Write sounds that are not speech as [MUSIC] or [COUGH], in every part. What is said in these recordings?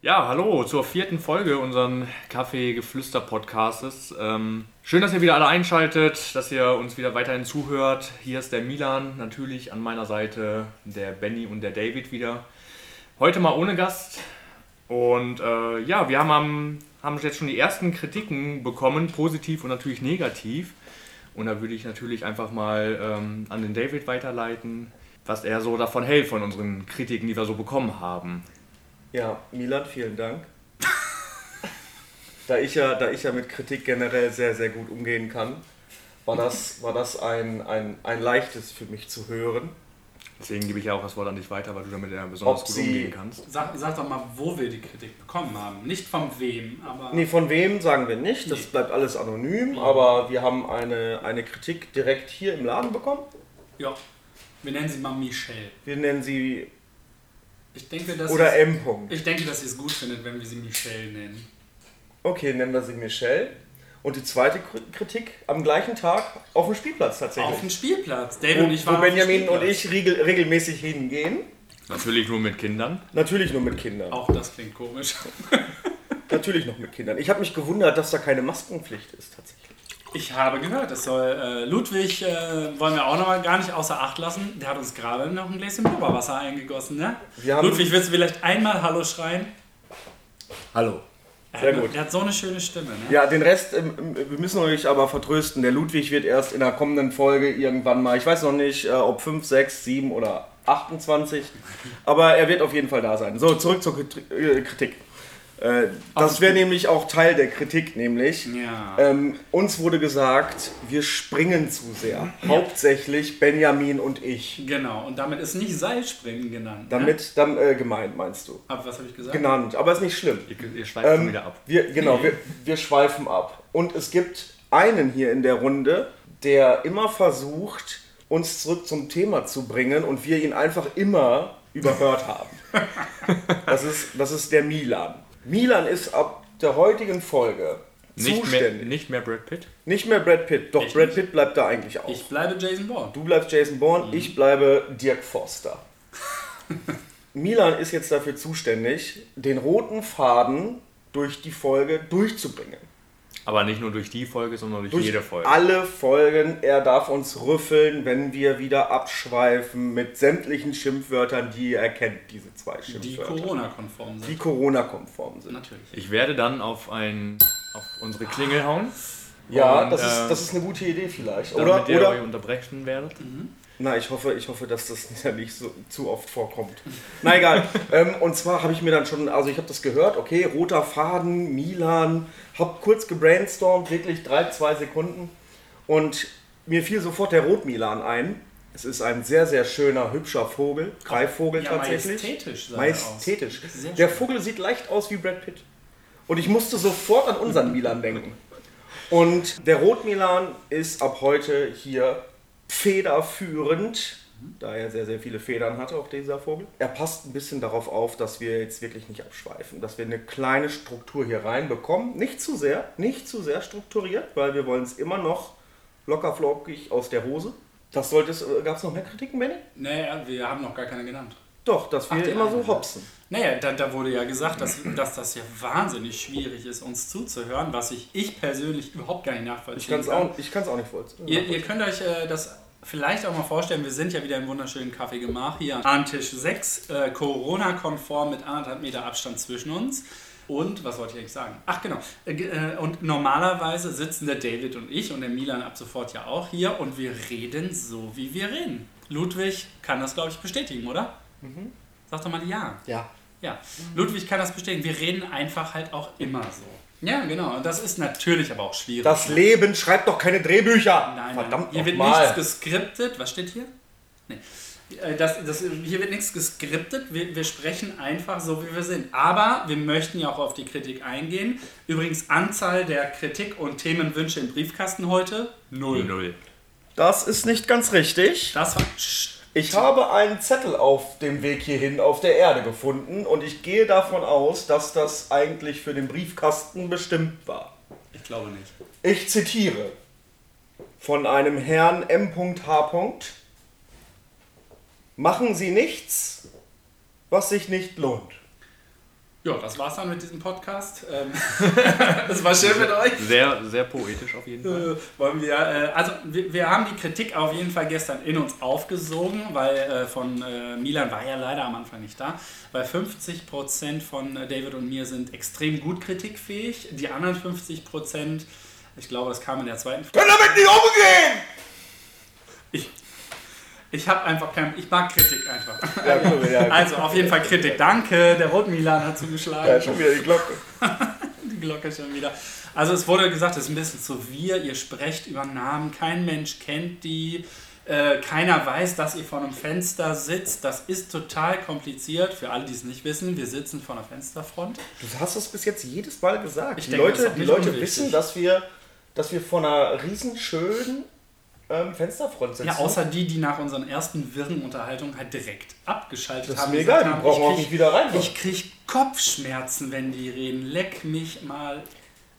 Ja, hallo zur vierten Folge unseren Kaffee-Geflüster-Podcastes. Ähm, schön, dass ihr wieder alle einschaltet, dass ihr uns wieder weiterhin zuhört. Hier ist der Milan, natürlich an meiner Seite der Benny und der David wieder. Heute mal ohne Gast. Und äh, ja, wir haben, am, haben jetzt schon die ersten Kritiken bekommen, positiv und natürlich negativ. Und da würde ich natürlich einfach mal ähm, an den David weiterleiten, was er so davon hält, von unseren Kritiken, die wir so bekommen haben. Ja, Milan, vielen Dank. da, ich ja, da ich ja mit Kritik generell sehr, sehr gut umgehen kann, war das, war das ein, ein, ein leichtes für mich zu hören. Deswegen gebe ich ja auch das Wort an dich weiter, weil du damit ja besonders Ob gut sie- umgehen kannst. Sag, sag doch mal, wo wir die Kritik bekommen haben. Nicht von wem, aber. Nee, von wem sagen wir nicht, das Nee. bleibt alles anonym, aber wir haben eine, eine Kritik direkt hier im Laden bekommen. Ja. Wir nennen sie mal Michelle. Wir nennen sie Ich denke, dass oder M. -Punkt. ich denke, dass sie es gut findet, wenn wir sie Michelle nennen. Okay, nennen wir sie Michelle. Und die zweite Kri- Kritik am gleichen Tag auf dem Spielplatz tatsächlich. Auf dem Spielplatz. David wo, und ich wo waren auf dem Benjamin und ich regel, regelmäßig hingehen. Natürlich nur mit Kindern. Natürlich nur mit Kindern. Auch das klingt komisch. Natürlich noch mit Kindern. Ich habe mich gewundert, dass da keine Maskenpflicht ist tatsächlich. Ich habe gehört, es soll äh, Ludwig, äh, wollen wir auch noch mal gar nicht außer Acht lassen. Der hat uns gerade noch ein Gläschen Blubberwasser eingegossen, ne? Ludwig, willst du vielleicht einmal Hallo schreien? Hallo. Er Sehr hat, gut. Er hat so eine schöne Stimme, ne? Ja, den Rest, ähm, ähm, wir müssen euch aber vertrösten. Der Ludwig wird erst in der kommenden Folge irgendwann mal, ich weiß noch nicht, äh, ob 5, 6, 7 oder 28, aber er wird auf jeden Fall da sein. So, zurück zur äh, Kritik. Äh, das wäre nämlich auch Teil der Kritik, nämlich. Ja. Ähm, uns wurde gesagt, wir springen zu sehr. Hauptsächlich Benjamin und ich. Genau, und damit ist nicht Seilspringen genannt. Ne? Damit dann äh, gemeint, meinst du? Ab, was habe ich gesagt? Genannt, aber ist nicht schlimm. Ihr, ihr schweift Ähm, wieder ab. wir, genau, wir, wir schweifen ab. Und es gibt einen hier in der Runde, der immer versucht, uns zurück zum Thema zu bringen und wir ihn einfach immer überhört haben. [LAUGHS] Das ist, das ist der Milan. Milan ist ab der heutigen Folge Nicht mehr, zuständig. nicht mehr Brad Pitt. Nicht mehr Brad Pitt, doch Ich Brad nicht. Pitt bleibt da eigentlich auch. Ich bleibe Jason Bourne. Du bleibst Jason Bourne, ich bleibe Dirk Forster. [LAUGHS] Milan ist jetzt dafür zuständig, den roten Faden durch die Folge durchzubringen. Aber nicht nur durch die Folge, sondern durch, Durch jede Folge. alle Folgen. Er darf uns rüffeln, wenn wir wieder abschweifen mit sämtlichen Schimpfwörtern, die er kennt, diese zwei Die Schimpfwörter. Corona-konform Die sind. Corona-konform sind. Natürlich. Ich werde dann auf, ein, auf unsere Klingel hauen, Ja, Und, das, ist, äh, das ist eine gute Idee vielleicht. damit Oder, ihr euch oder unterbrechen werdet. Na, ich hoffe, ich hoffe, dass das [LAUGHS] ja nicht so zu oft vorkommt. Na egal. [LAUGHS] ähm, und zwar habe ich mir dann schon, also ich habe das gehört, okay, roter Faden, Milan, hab kurz gebrainstormt, wirklich drei, zwei Sekunden. Und mir fiel sofort der Rot-Milan ein. Es ist ein sehr, sehr schöner, hübscher Vogel, Greifvogel Ja, tatsächlich. majestätisch Majestätisch. Der. Vogel sieht leicht aus wie Brad Pitt. Und ich musste sofort an unseren Milan denken. Und der Rot-Milan ist ab heute hier federführend, da er sehr, sehr viele Federn hatte, auch dieser Vogel. Er passt ein bisschen darauf auf, dass wir jetzt wirklich nicht abschweifen, dass wir eine kleine Struktur hier reinbekommen. Nicht zu sehr, nicht zu sehr strukturiert, weil wir wollen es immer noch locker flockig aus der Hose. Das sollte es, gab es noch mehr Kritiken, Benny? Naja, wir haben noch gar keine genannt. Doch, dass wir Ach, die immer so hopsen. Naja, da, da wurde ja gesagt, dass, dass das ja wahnsinnig schwierig ist, uns zuzuhören, was ich, ich persönlich überhaupt gar nicht nachvollziehen Ich kann es auch, ich kann's auch nicht vollziehen. Ihr, ihr könnt euch äh, das vielleicht auch mal vorstellen, wir sind ja wieder im wunderschönen Café Gemach hier an Tisch 6, äh, Corona-konform mit anderthalb Meter Abstand zwischen uns. Und, was wollte ich eigentlich sagen? Ach genau, äh, äh, und normalerweise sitzen der David und ich und der Milan ab sofort ja auch hier und wir reden so, wie wir reden. Ludwig kann das, glaube ich, bestätigen, oder? Sag doch mal ja. Ja. Ja, Ludwig kann das bestätigen. Wir reden einfach halt auch immer so. Ja, genau. Und das ist natürlich aber auch schwierig. Das Leben schreibt doch keine Drehbücher. Nein, Verdammt nein. Hier wird nochmal. nichts geskriptet. Was steht hier? Nee. Äh, Das, das, hier wird nichts geskriptet. Wir, wir sprechen einfach so, wie wir sind. Aber wir möchten ja auch auf die Kritik eingehen. Übrigens, Anzahl der Kritik- und Themenwünsche im Briefkasten heute? Null. Null. Das ist nicht ganz richtig. Das war. Sch- Ich habe einen Zettel auf dem Weg hierhin auf der Erde gefunden und ich gehe davon aus, dass das eigentlich für den Briefkasten bestimmt war. Ich glaube nicht. Ich zitiere von einem Herrn M.H. Machen Sie nichts, was sich nicht lohnt. Ja, das war's dann mit diesem Podcast. Ähm, [LAUGHS] [LAUGHS] Es war schön mit euch. Sehr, sehr poetisch auf jeden Fall. Äh, wollen wir, äh, also wir, wir haben die Kritik auf jeden Fall gestern in uns aufgesogen, weil äh, von Milan war ja leider am Anfang nicht da, weil 50% von äh, David und mir sind extrem gut kritikfähig, die anderen 50%, ich glaube, das kam in der zweiten Folge. Können damit nicht umgehen! Ich, ich habe einfach kein, ich mag Kritik einfach. Ja, cool, ja. [LAUGHS] Also auf jeden Fall Kritik. Danke, der Rot Milan hat zugeschlagen. ja, schon wieder die Glocke. [LAUGHS] Die Glocke schon wieder. Also es wurde gesagt, es ist ein bisschen zu wir, ihr sprecht über Namen, kein Mensch kennt die, äh, keiner weiß, dass ihr vor einem Fenster sitzt. Das ist total kompliziert. Für alle, die es nicht wissen, wir sitzen vor einer Fensterfront. Du hast es bis jetzt jedes Mal gesagt. Ich die denke, Leute, die Leute unwichtig. wissen, dass wir, dass wir vor einer riesenschönen ähm, Fensterfront sitzen. Ja, außer die, die nach unseren ersten wirren Unterhaltungen halt direkt abgeschaltet Das ist haben. mir und egal, die brauchen auch krieg- nicht wieder rein. Ich krieg Kopfschmerzen, wenn die reden. Leck mich mal.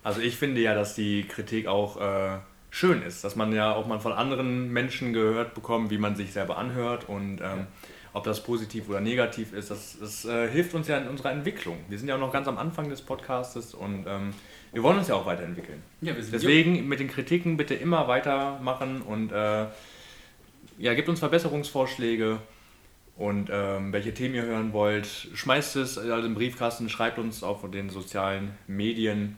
Also ich finde ja, dass die Kritik auch äh, schön ist, dass man ja auch mal von anderen Menschen gehört bekommt, wie man sich selber anhört und ähm, ob das positiv oder negativ ist, das, das äh, hilft uns ja in unserer Entwicklung. Wir sind ja auch noch ganz am Anfang des Podcastes und ähm, wir wollen uns ja auch weiterentwickeln. Ja, wir sind Deswegen mit den Kritiken bitte immer weitermachen und äh, ja, gebt uns Verbesserungsvorschläge und ähm, welche Themen ihr hören wollt. Schmeißt es also im Briefkasten, schreibt uns auf den sozialen Medien.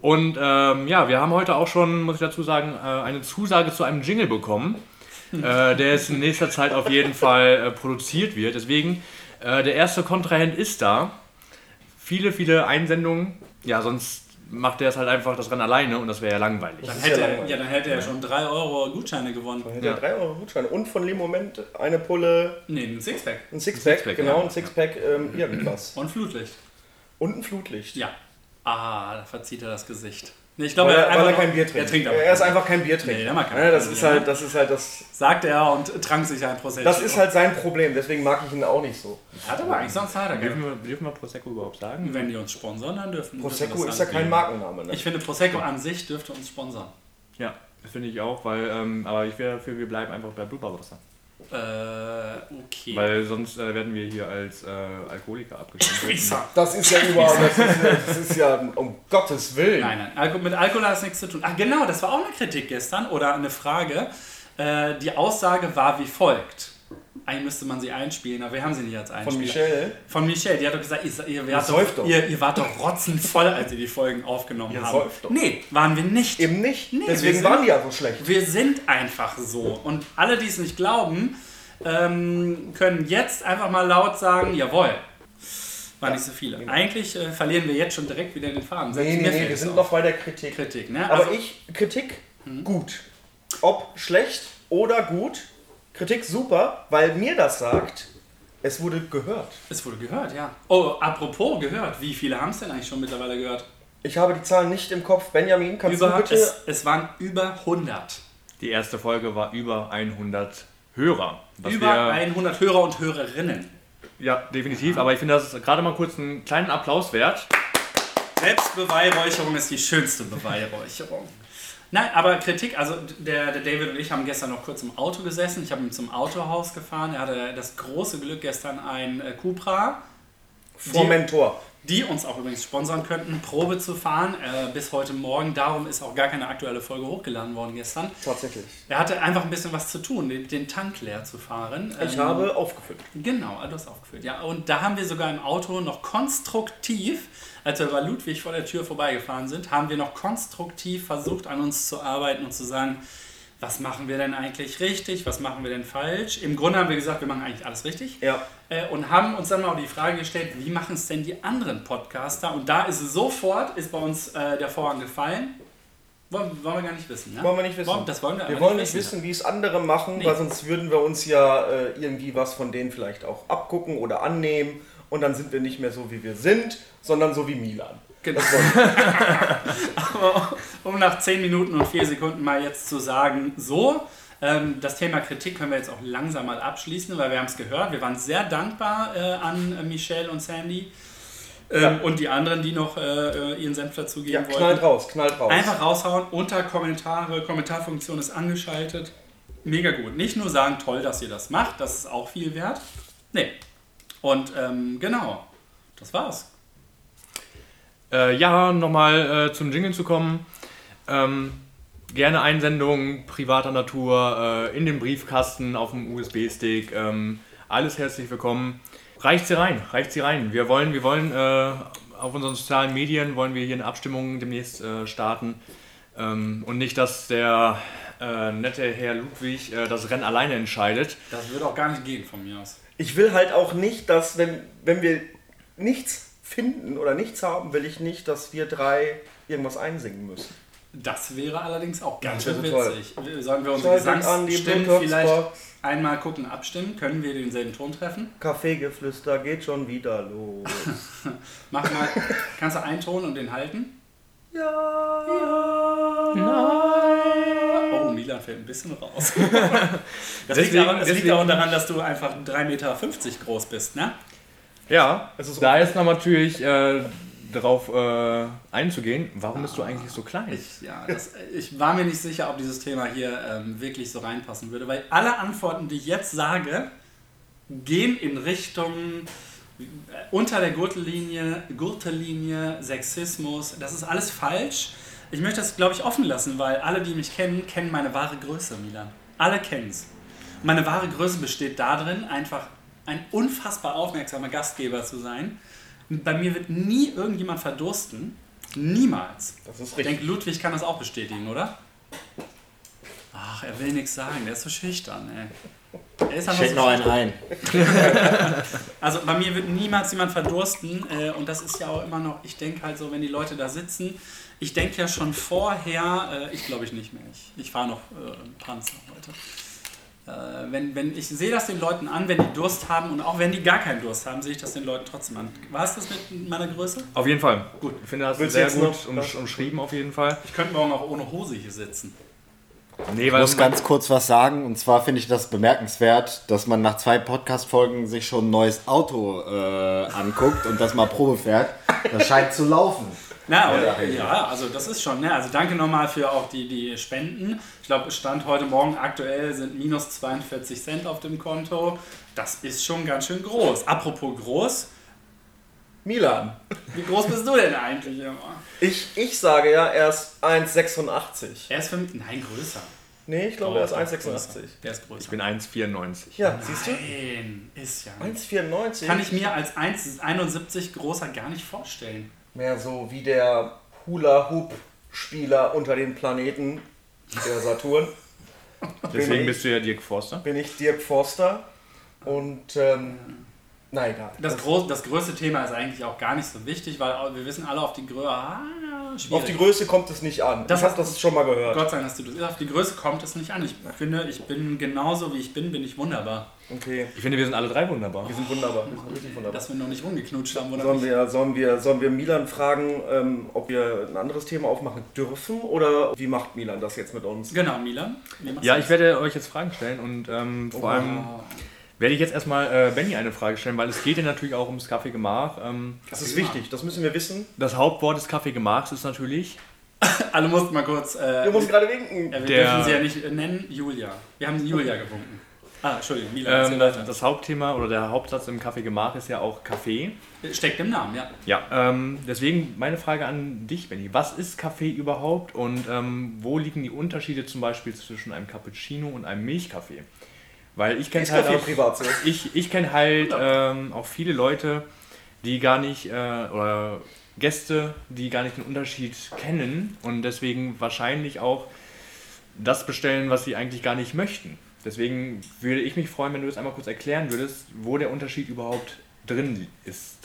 Und ähm, ja, wir haben heute auch schon, muss ich dazu sagen, äh, eine Zusage zu einem Jingle bekommen, [LAUGHS] äh, der jetzt in nächster Zeit auf jeden Fall äh, produziert wird. Deswegen, äh, der erste Kontrahent ist da. Viele, viele Einsendungen. Ja, sonst macht er es halt einfach das Rennen alleine und das wäre ja langweilig. Dann hätte, ja er- langweilig. ja, dann hätte er schon 3 Euro Gutscheine gewonnen. Dann hätte Ja. er 3 Euro Gutschein und von Limoment eine Pulle, Nee, ein Sixpack. ein Sixpack, Sixpack, genau, ja. ein Sixpack, ähm, irgendwas. [CLEARS THROAT] Und Flutlicht. Und ein Flutlicht. Ja. Ah, da verzieht er das Gesicht. Nee, ich glaube, Weil, er, einfach weil er kein Bier trinkt. Er trinkt aber er ist kein einfach kein Biertrinker. Nee, der mag kein ja, das, Bier, ist ne? halt, das ist halt das. Sagt er und trank sich ein Prosecco. Das ist halt sein Problem, deswegen mag ich ihn auch nicht so. Hat aber eigentlich sonst hat er Dürfen wir, dürfen wir Prosecco überhaupt sagen? Wenn die uns sponsern, dann dürfen Prosecco dürfen wir ist das ja kein Markenname, ne? Ich finde, Prosecco an sich dürfte uns sponsern. Ja, das finde ich auch, weil, ähm, aber ich wäre dafür, wir bleiben einfach bei Blubberwasser. Äh, okay. Weil sonst äh, werden wir hier als äh, Alkoholiker. Frisser. [LAUGHS] Das ist ja überhaupt, das ist, ja- das ist ja, um Gottes Willen. Nein, nein, Alko mit Alkohol hat es nichts zu tun. Ach genau, das war auch eine Kritik gestern oder eine Frage. Äh, die Aussage war wie folgt. Eigentlich müsste man sie einspielen, aber wir haben sie nicht als Einspieler. Von Michelle. Von Michelle, die hat doch gesagt, ihr, ihr, wart doch, doch. Ihr, ihr wart doch rotzenvoll, als ihr die Folgen aufgenommen Ihr habt. doch. Nee, waren wir nicht. Eben nicht. Nee, Deswegen sind- waren die ja so schlecht. Wir sind einfach so. Und alle, die es nicht glauben, ähm, können jetzt einfach mal laut sagen, jawohl. Waren nicht so viele. Eigentlich äh, verlieren wir jetzt schon direkt wieder den Faden. Selbst Nee, nee, nee, wir sind auf. noch bei der Kritik. Kritik, ne? Aber Also- ich, Kritik, gut. Ob schlecht oder gut, Kritik super, weil mir das sagt, es wurde gehört. Es wurde gehört, ja. Oh, apropos gehört. Wie viele haben es denn eigentlich schon mittlerweile gehört? Ich habe die Zahlen nicht im Kopf. Benjamin, kannst Über, du bitte... es, es waren über 100. Die erste Folge war über 100 Hörer. Über wir, 100 Hörer und Hörerinnen. Ja, definitiv. Aber ich finde, das ist gerade mal kurz einen kleinen Applaus wert. Selbstbeweihräucherung ist die schönste Beweihräucherung. Nein, aber Kritik, also der, der David und ich haben gestern noch kurz im Auto gesessen. Ich habe ihn zum Autohaus gefahren. Er hatte das große Glück, gestern ein äh, Cupra, Vor Mentor. die uns auch übrigens sponsern könnten, Probe zu fahren. Äh, bis heute Morgen. Darum ist auch gar keine aktuelle Folge hochgeladen worden gestern. Tatsächlich. Er hatte einfach ein bisschen was zu tun, den, den Tank leer zu fahren. Ich Ähm, habe aufgefüllt. Genau, du hast aufgeführt. Ja, und da haben wir sogar im Auto noch konstruktiv, als wir bei Ludwig vor der Tür vorbeigefahren sind, haben wir noch konstruktiv versucht, an uns zu arbeiten und zu sagen, was machen wir denn eigentlich richtig, was machen wir denn falsch. Im Grunde haben wir gesagt, wir machen eigentlich alles richtig. Ja. Äh, und haben uns dann mal die Frage gestellt, wie machen es denn die anderen Podcaster? Und da ist sofort, ist bei uns äh, der Vorhang gefallen. Wollen, wollen wir gar nicht wissen, ne? Wollen wir nicht wissen. Das wollen wir, Wir wollen nicht wissen, wie es andere machen, Nee. weil sonst würden wir uns ja äh, irgendwie was von denen vielleicht auch abgucken oder annehmen und dann sind wir nicht mehr so, wie wir sind, sondern so wie Milan. Genau. [LAUGHS] Aber um nach 10 Minuten und 4 Sekunden mal jetzt zu sagen, so, ähm, das Thema Kritik können wir jetzt auch langsam mal abschließen, weil wir haben es gehört. Wir waren sehr dankbar äh, an Michelle und Sandy ähm, Ja. und die anderen, die noch äh, ihren Senf Ja, dazugeben knallt wollten. raus, knallt raus. Einfach raushauen, unter Kommentare, Kommentarfunktion ist angeschaltet. Mega gut. Nicht nur sagen, toll, dass ihr das macht, das ist auch viel wert. Nee. Und ähm, genau, das war's. Äh, ja, nochmal äh, zum Jingle zu kommen. Ähm, gerne Einsendungen privater Natur äh, in den Briefkasten, auf dem USB-Stick. Ähm, alles herzlich willkommen. Reicht sie rein, reicht sie rein. Wir wollen, wir wollen äh, auf unseren sozialen Medien wollen wir hier eine Abstimmung demnächst äh, starten. Ähm, und nicht, dass der äh, nette Herr Ludwig das Rennen alleine entscheidet. Das würde auch gar nicht gehen von mir aus. Ich will halt auch nicht, dass, wenn, wenn wir nichts finden oder nichts haben, will ich nicht, dass wir drei irgendwas einsingen müssen. Das wäre allerdings auch ganz schön witzig. Sollen wir unsere Schaltet an die Gesangsstimmen vielleicht einmal gucken, abstimmen? Können wir denselben Ton treffen? Kaffeegeflüster geht schon wieder los. [LAUGHS] Mach mal, kannst du einen Ton und den halten? ja. Oh, Milan fällt ein bisschen raus. [LAUGHS] Das, Deswegen- liegt, aber, das liegt auch daran, dass du einfach 3,50 Meter groß bist, ne? Ja, Es ist da ist noch natürlich äh, darauf äh, einzugehen. Warum bist du eigentlich so klein? Ich, ja, das, ich war mir nicht sicher, ob dieses Thema hier ähm, wirklich so reinpassen würde, weil alle Antworten, die ich jetzt sage, gehen in Richtung äh, unter der Gürtellinie, Gürtellinie, Sexismus. Das ist alles falsch. Ich möchte das, glaube ich, offen lassen, weil alle, die mich kennen, kennen meine wahre Größe, Milan. Alle kennen es. Meine wahre Größe besteht darin, einfach ein unfassbar aufmerksamer Gastgeber zu sein. Bei mir wird nie irgendjemand verdursten. Niemals. Das ist Ich richtig. denke, Ludwig kann das auch bestätigen, oder? Ach, er will nichts sagen, der ist so schüchtern, ey. Er ist einfach Schenk so noch einen ein. [LAUGHS] Also bei mir wird niemals jemand verdursten äh, und das ist ja auch immer noch, ich denke halt so, wenn die Leute da sitzen, ich denke ja schon vorher, äh, ich glaube ich nicht mehr, ich, ich fahre noch äh, Panzer heute. Äh, wenn, wenn, ich sehe das den Leuten an, wenn die Durst haben und auch wenn die gar keinen Durst haben, sehe ich das den Leuten trotzdem an. War es das mit meiner Größe? Auf jeden Fall. Gut. Ich finde das Willst sehr gut umsch umschrieben, auf jeden Fall. Ich könnte morgen auch ohne Hose hier sitzen. Nee, Ich weil muss ganz kurz was sagen. Und zwar finde ich das bemerkenswert, dass man nach zwei Podcast-Folgen sich schon ein neues Auto äh, anguckt und das mal Probe fährt. Das scheint zu laufen. Na, Ja, oder, ja, also das ist schon, ne? Also danke nochmal für auch die, die Spenden. Ich glaube, Stand heute Morgen aktuell sind minus 42 Cent auf dem Konto. Das ist schon ganz schön groß. Apropos groß, Milan. wie groß bist du denn eigentlich immer? Ich, ich sage ja, er ist 1,86. Er ist für mich, nein, größer. Nee, ich glaube, er ist Doch, 1,86. größer. Der ist größer. ich bin 1,94. Ja, siehst du? Nein, ist ja nicht. 1,94. Kann ich mir als 1,71 großer gar nicht vorstellen. Mehr so wie der Hula-Hoop-Spieler unter den Planeten, der Saturn. Deswegen ich- bist du ja Dirk Forster. Bin ich Dirk Forster. Und, ähm, na egal. Das, groß, das größte Thema ist eigentlich auch gar nicht so wichtig, weil wir wissen alle auf die Größe. Ah. Auf die Größe kommt es nicht an. Das ich habe hast- das schon mal gehört. Gott sei Dank hast du das. Auf die Größe kommt es nicht an. Ich finde, ich bin genauso wie ich bin, bin ich wunderbar. Okay, Ich finde, wir sind alle drei wunderbar. wir sind wunderbar. Wir sind richtig wunderbar. Dass wir noch nicht rumgeknutscht haben, oder? Sollen wir, sollen, wir, sollen wir Milan fragen, ähm, ob wir ein anderes Thema aufmachen dürfen oder wie macht Milan das jetzt mit uns? Genau, Milan. Ja, du ich werde euch jetzt Fragen stellen und ähm, vor das? allem Oh. Werde ich jetzt erstmal äh, Benny eine Frage stellen, weil es geht ja natürlich auch ums Kaffeegemach. Ähm, Das ist wichtig, das müssen wir wissen. das Hauptwort des Kaffeegemachs ist natürlich [LAUGHS] Alle mussten mal kurz. Äh, Wir mussten gerade winken. ja, wir Der- dürfen sie ja nicht äh, nennen. Julia. Wir haben Julia gewunken. Ah, Entschuldigung, Milan. ähm, das, Hauptthema oder der Hauptsatz im Kaffeegemach ist ja auch Kaffee. Steckt im Namen, ja. Ja, ähm, deswegen meine Frage an dich, Benny. Was ist Kaffee überhaupt und ähm, wo liegen die Unterschiede zum Beispiel zwischen einem Cappuccino und einem Milchkaffee? Weil ich kenne halt auch, privat so. [LAUGHS] ich, ich kenne halt ähm, auch viele Leute, die gar nicht, äh, oder Gäste, die gar nicht den Unterschied kennen und deswegen wahrscheinlich auch das bestellen, was sie eigentlich gar nicht möchten. Deswegen würde ich mich freuen, wenn du das einmal kurz erklären würdest, wo der Unterschied überhaupt drin ist.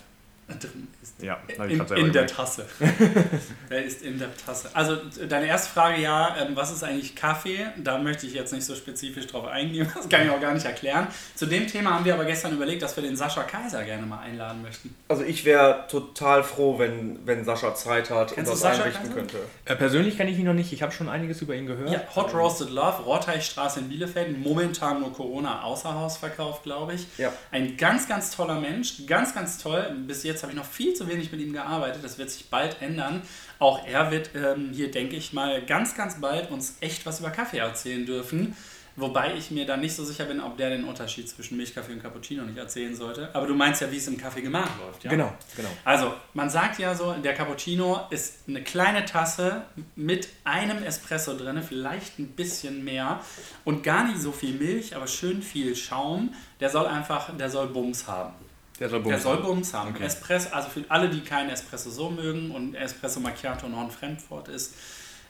[LAUGHS] Drin ist Ja, in, in der. Tasse. [LAUGHS] er ist in der Tasse. Also deine erste Frage, ja, ähm, was ist eigentlich Kaffee? Da möchte ich jetzt nicht so spezifisch drauf eingehen, [LAUGHS] das kann ich auch gar nicht erklären. Zu dem Thema haben wir aber gestern überlegt, dass wir den Sascha Kaiser gerne mal einladen möchten. Also ich wäre total froh, wenn, wenn Sascha Zeit hat Kennst und das Sascha einrichten Kaiser? könnte. Äh, persönlich kenne ich ihn noch nicht. Ich habe schon einiges über ihn gehört. Ja, Hot Roasted Love, Rohrteichstraße in Bielefeld, momentan nur Corona Außerhausverkauf, glaube ich. Ja. Ein ganz, ganz toller Mensch, ganz, ganz toll. Bis jetzt habe ich noch viel zu wenig mit ihm gearbeitet. Das wird sich bald ändern. Auch er wird ähm, hier, denke ich mal, ganz, ganz bald uns echt was über Kaffee erzählen dürfen. Wobei ich mir da nicht so sicher bin, ob der den Unterschied zwischen Milchkaffee und Cappuccino nicht erzählen sollte. Aber du meinst ja, wie es im Kaffee gemacht läuft, ja? Genau, genau. Also, man sagt ja so, der Cappuccino ist eine kleine Tasse mit einem Espresso drin, vielleicht ein bisschen mehr und gar nicht so viel Milch, aber schön viel Schaum. Der soll einfach, der soll Bums haben. Der soll Bums Der soll haben. Bums haben. Okay. Espresso, also für alle, die keinen Espresso so mögen und Espresso Macchiato noch ein Fremdwort ist,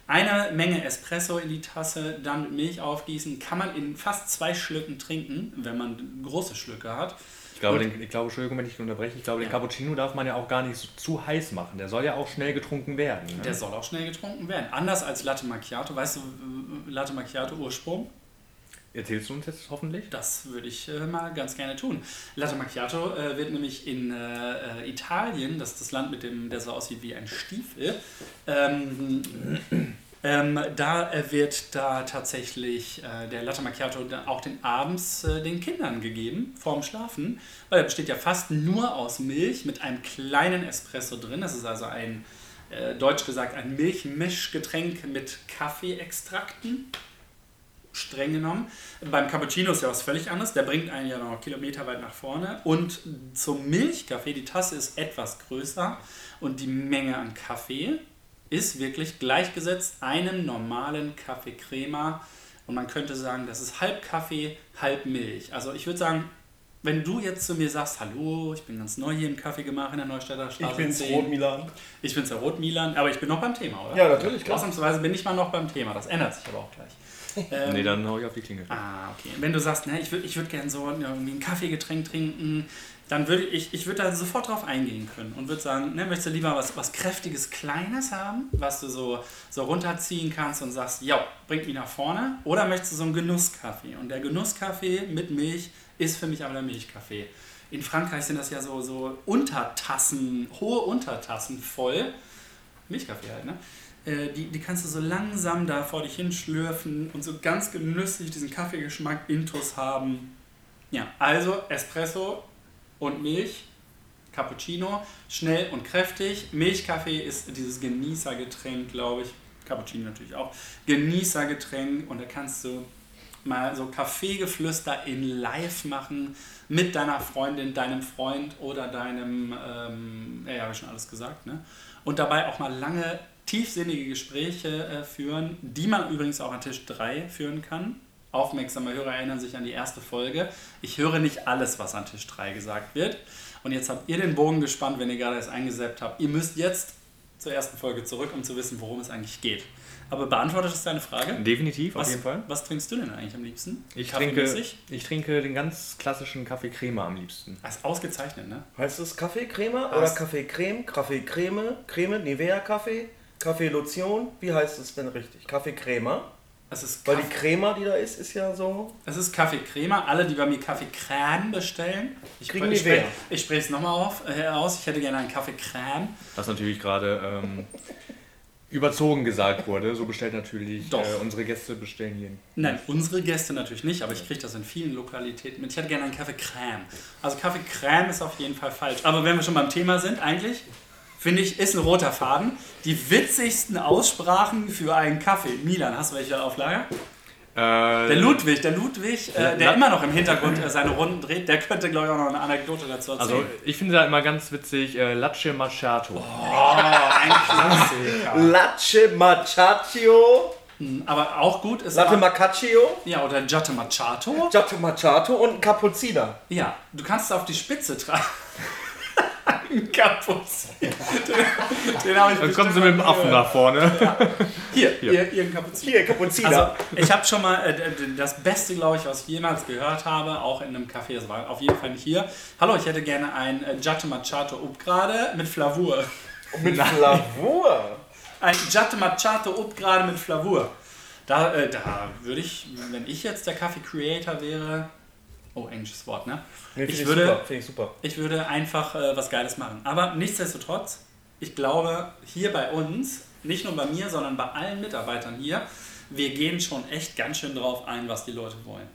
eine Menge Espresso in die Tasse, dann mit Milch aufgießen, kann man in fast zwei Schlücken trinken, wenn man große Schlücke hat. Ich glaube, den, ich glaube, Entschuldigung, wenn ich unterbreche, ich glaube, den Cappuccino darf man ja auch gar nicht so zu heiß machen. Der soll ja auch schnell getrunken werden. Ne? Der soll auch schnell getrunken werden. Anders als Latte Macchiato. Weißt du, Latte Macchiato Ursprung? Erzählst du uns jetzt hoffentlich? Das würde ich äh, mal ganz gerne tun. Latte Macchiato äh, wird nämlich in äh, Italien, das ist das Land, mit dem der so aussieht wie ein Stiefel, ähm, [CLEARS THROAT] ähm, da äh, wird da tatsächlich äh, der Latte Macchiato auch den abends äh, den Kindern gegeben, vorm Schlafen, weil er besteht ja fast nur aus Milch mit einem kleinen Espresso drin. Das ist also ein, deutsch gesagt, ein Milchmischgetränk mit Kaffeeextrakten streng genommen. Beim Cappuccino ist ja was völlig anderes. Der bringt einen ja noch kilometerweit nach vorne. Und zum Milchkaffee, die Tasse ist etwas größer und die Menge an Kaffee ist wirklich gleichgesetzt einem normalen Kaffee Crema. Und man könnte sagen, das ist halb Kaffee, halb Milch. Also ich würde sagen, wenn du jetzt zu mir sagst, hallo, ich bin ganz neu hier im Kaffee gemacht in der Neustädter Straße. Ich bin's 10. Rot Milan. Ich bin's der Rot Milan, aber ich bin noch beim Thema, oder? Ja, natürlich, klar. Ausnahmsweise bin ich mal noch beim Thema. Das ändert sich aber auch gleich. Ähm, [LAUGHS] Nee, dann hau ich auf die Klinge. Ah, okay. Wenn du sagst, ne, ich würde ich würd gerne so irgendwie ein Kaffeegetränk trinken, dann würde ich, ich würd da sofort drauf eingehen können und würde sagen, ne, möchtest du lieber was, was Kräftiges, Kleines haben, was du so, so runterziehen kannst und sagst, ja, bringt mich nach vorne, oder möchtest du so einen Genusskaffee? Und der Genusskaffee mit Milch ist für mich aber der Milchkaffee. In Frankreich sind das ja so, so Untertassen, hohe Untertassen voll. Milchkaffee halt, ne? Äh, Die, die kannst du so langsam da vor dich hinschlürfen und so ganz genüsslich diesen Kaffeegeschmack intus haben. Ja, also Espresso und Milch, Cappuccino, schnell und kräftig. Milchkaffee ist dieses Genießergetränk, glaube ich. Cappuccino natürlich auch. Genießergetränk und da kannst du mal so Kaffeegeflüster in live machen mit deiner Freundin, deinem Freund oder deinem, ähm, ja, habe ich schon alles gesagt, ne? Und dabei auch mal lange, tiefsinnige Gespräche äh, führen, die man übrigens auch an Tisch 3 führen kann. Aufmerksame Hörer erinnern sich an die erste Folge. Ich höre nicht alles, was an Tisch 3 gesagt wird. Und jetzt habt ihr den Bogen gespannt, wenn ihr gerade erst eingesäppt habt. Ihr müsst jetzt zur ersten Folge zurück, um zu wissen, worum es eigentlich geht. Aber beantwortet es deine Frage? Definitiv, auf Was, jeden Fall. was trinkst du denn eigentlich am liebsten? Ich Kaffee trinke, ich trinke den ganz klassischen Kaffee Crema am liebsten. Das ist ausgezeichnet, ne? Heißt es Kaffeecreme oder Was? Kaffeecreme? Kaffeecreme? Creme? Nivea Kaffee? Kaffee Lotion? Wie heißt es denn richtig? Kaffeecreme? Es ist, Weil Kaffee, die Crema, die da ist, ist ja so. es ist Kaffee Crema. Alle, die bei mir Kaffee Crème bestellen, ich, Kriegen ich, Nivea. sprech- ich spreche es nochmal auf, äh, aus. Ich hätte gerne einen Kaffee Crème. Was natürlich gerade ähm, überzogen gesagt wurde. So bestellt natürlich Doch. äh, unsere Gäste bestellen hier. Nein, unsere Gäste natürlich nicht, aber ich kriege das in vielen Lokalitäten mit. Ich hätte gerne einen Kaffee Crème. Also Kaffee Crème ist auf jeden Fall falsch. Aber wenn wir schon beim Thema sind, eigentlich finde ich, ist ein roter Faden. Die witzigsten Aussprachen für einen Kaffee. Milan, hast du welche auf Lager? Äh, Der Ludwig, der Ludwig, äh, der immer noch im Hintergrund äh, seine Runden dreht, der könnte, glaube ich, auch noch eine Anekdote dazu erzählen. Also ich finde da immer ganz witzig äh, Latte Macchiato. oh, ein Klassiker. Latte Macchiato, Aber auch gut ist Latte Macchiato, ja, oder Giatte Macchiato. Latte Macchiato und ein Cappuccino. Ja, du kannst es auf die Spitze tragen. Ein Kapuzin. Den, den habe ich Dann kommen sie mit dem Affen nach vorne. Hier, hier, hier ein Kapuzin. Hier, Cappuccino. Also, ich habe schon mal äh, das Beste, glaube ich, was ich jemals gehört habe, auch in einem Café, das war auf jeden Fall nicht hier. Hallo, ich hätte gerne ein äh, Giatte Macchiato Upgrade mit Flavur. mit Flavur. Ein Giatte Macchiato Upgrade mit Flavur. Da, äh, da würde ich, wenn ich jetzt der Kaffee Creator wäre, oh, englisches Wort, ne? Nee, Ich würde- super, ich super. Ich würde einfach äh, was Geiles machen. Aber nichtsdestotrotz, ich glaube, hier bei uns, nicht nur bei mir, sondern bei allen Mitarbeitern hier, wir gehen schon echt ganz schön drauf ein, was die Leute wollen.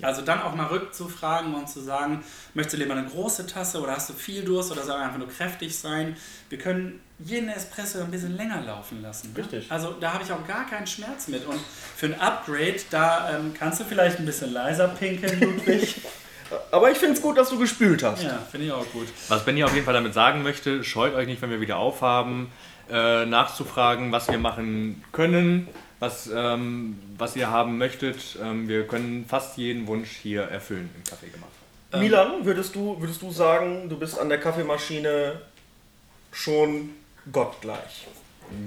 Also dann auch mal rückzufragen und zu sagen, möchtest du lieber eine große Tasse oder hast du viel Durst oder soll einfach nur kräftig sein? Wir können jeden Espresso ein bisschen länger laufen lassen. ne? Richtig. Also da habe ich auch gar keinen Schmerz mit. Und für ein Upgrade, da ähm, kannst du vielleicht ein bisschen leiser pinkeln, Ludwig. [LAUGHS] Aber ich finde es gut, dass du gespült hast. ja, finde ich auch gut. Was Benny auf jeden Fall damit sagen möchte, scheut euch nicht, wenn wir wieder aufhaben, äh, nachzufragen, was wir machen können, was, ähm, was ihr haben möchtet. Ähm, wir können fast jeden Wunsch hier erfüllen im Kaffee gemacht. Milan, würdest du, würdest du sagen, du bist an der Kaffeemaschine schon gottgleich?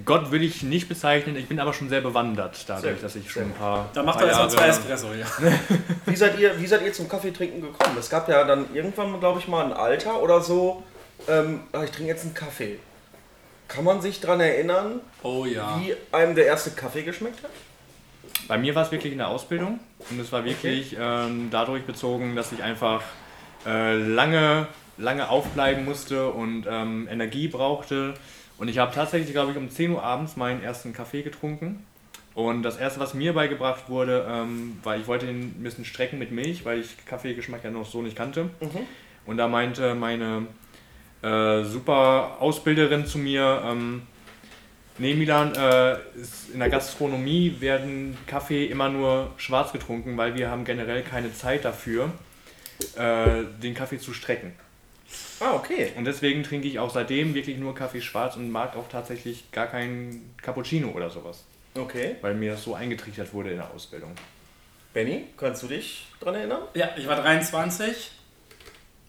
Gott würde ich nicht bezeichnen, ich bin aber schon sehr bewandert, Sehr dadurch, gut, dass ich sehr schon ein paar. Da macht er erstmal zwei Espresso, ja. [LAUGHS] Wie seid ihr, wie seid ihr zum Kaffeetrinken gekommen? Es gab ja dann irgendwann, glaube ich, mal ein Alter oder so, ähm, ah, ich trinke jetzt einen Kaffee. Kann man sich daran erinnern, Oh ja. wie einem der erste Kaffee geschmeckt hat? Bei mir war es wirklich in der Ausbildung und es war wirklich ähm, dadurch bezogen, dass ich einfach äh, lange, lange aufbleiben musste und ähm, Energie brauchte. Und ich habe tatsächlich, glaube ich, um 10 Uhr abends meinen ersten Kaffee getrunken. Und das erste, was mir beigebracht wurde, ähm, war, ich wollte ihn ein bisschen strecken mit Milch, weil ich Kaffeegeschmack ja noch so nicht kannte. Und da meinte meine äh, super Ausbilderin zu mir, ähm, Nee, Milan, äh, in der Gastronomie werden Kaffee immer nur schwarz getrunken, weil wir haben generell keine Zeit dafür, äh, den Kaffee zu strecken. Ah, okay. Und deswegen trinke ich auch seitdem wirklich nur Kaffee schwarz und mag auch tatsächlich gar keinen Cappuccino oder sowas, Okay. weil mir das so eingetrichtert wurde in der Ausbildung. Benny, kannst du dich dran erinnern? Ja, ich war 23,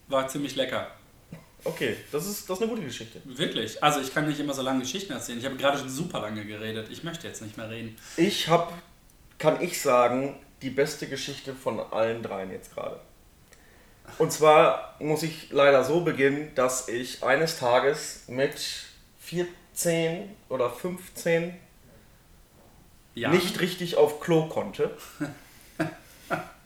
war ziemlich lecker. Okay, das ist, das ist eine gute Geschichte. Wirklich. Also ich kann nicht immer so lange Geschichten erzählen. Ich habe gerade schon super lange geredet. Ich möchte jetzt nicht mehr reden. Ich habe, kann ich sagen, die beste Geschichte von allen dreien jetzt gerade. Und zwar muss ich leider so beginnen, dass ich eines Tages mit 14 oder 15 Ja. nicht richtig auf Klo konnte.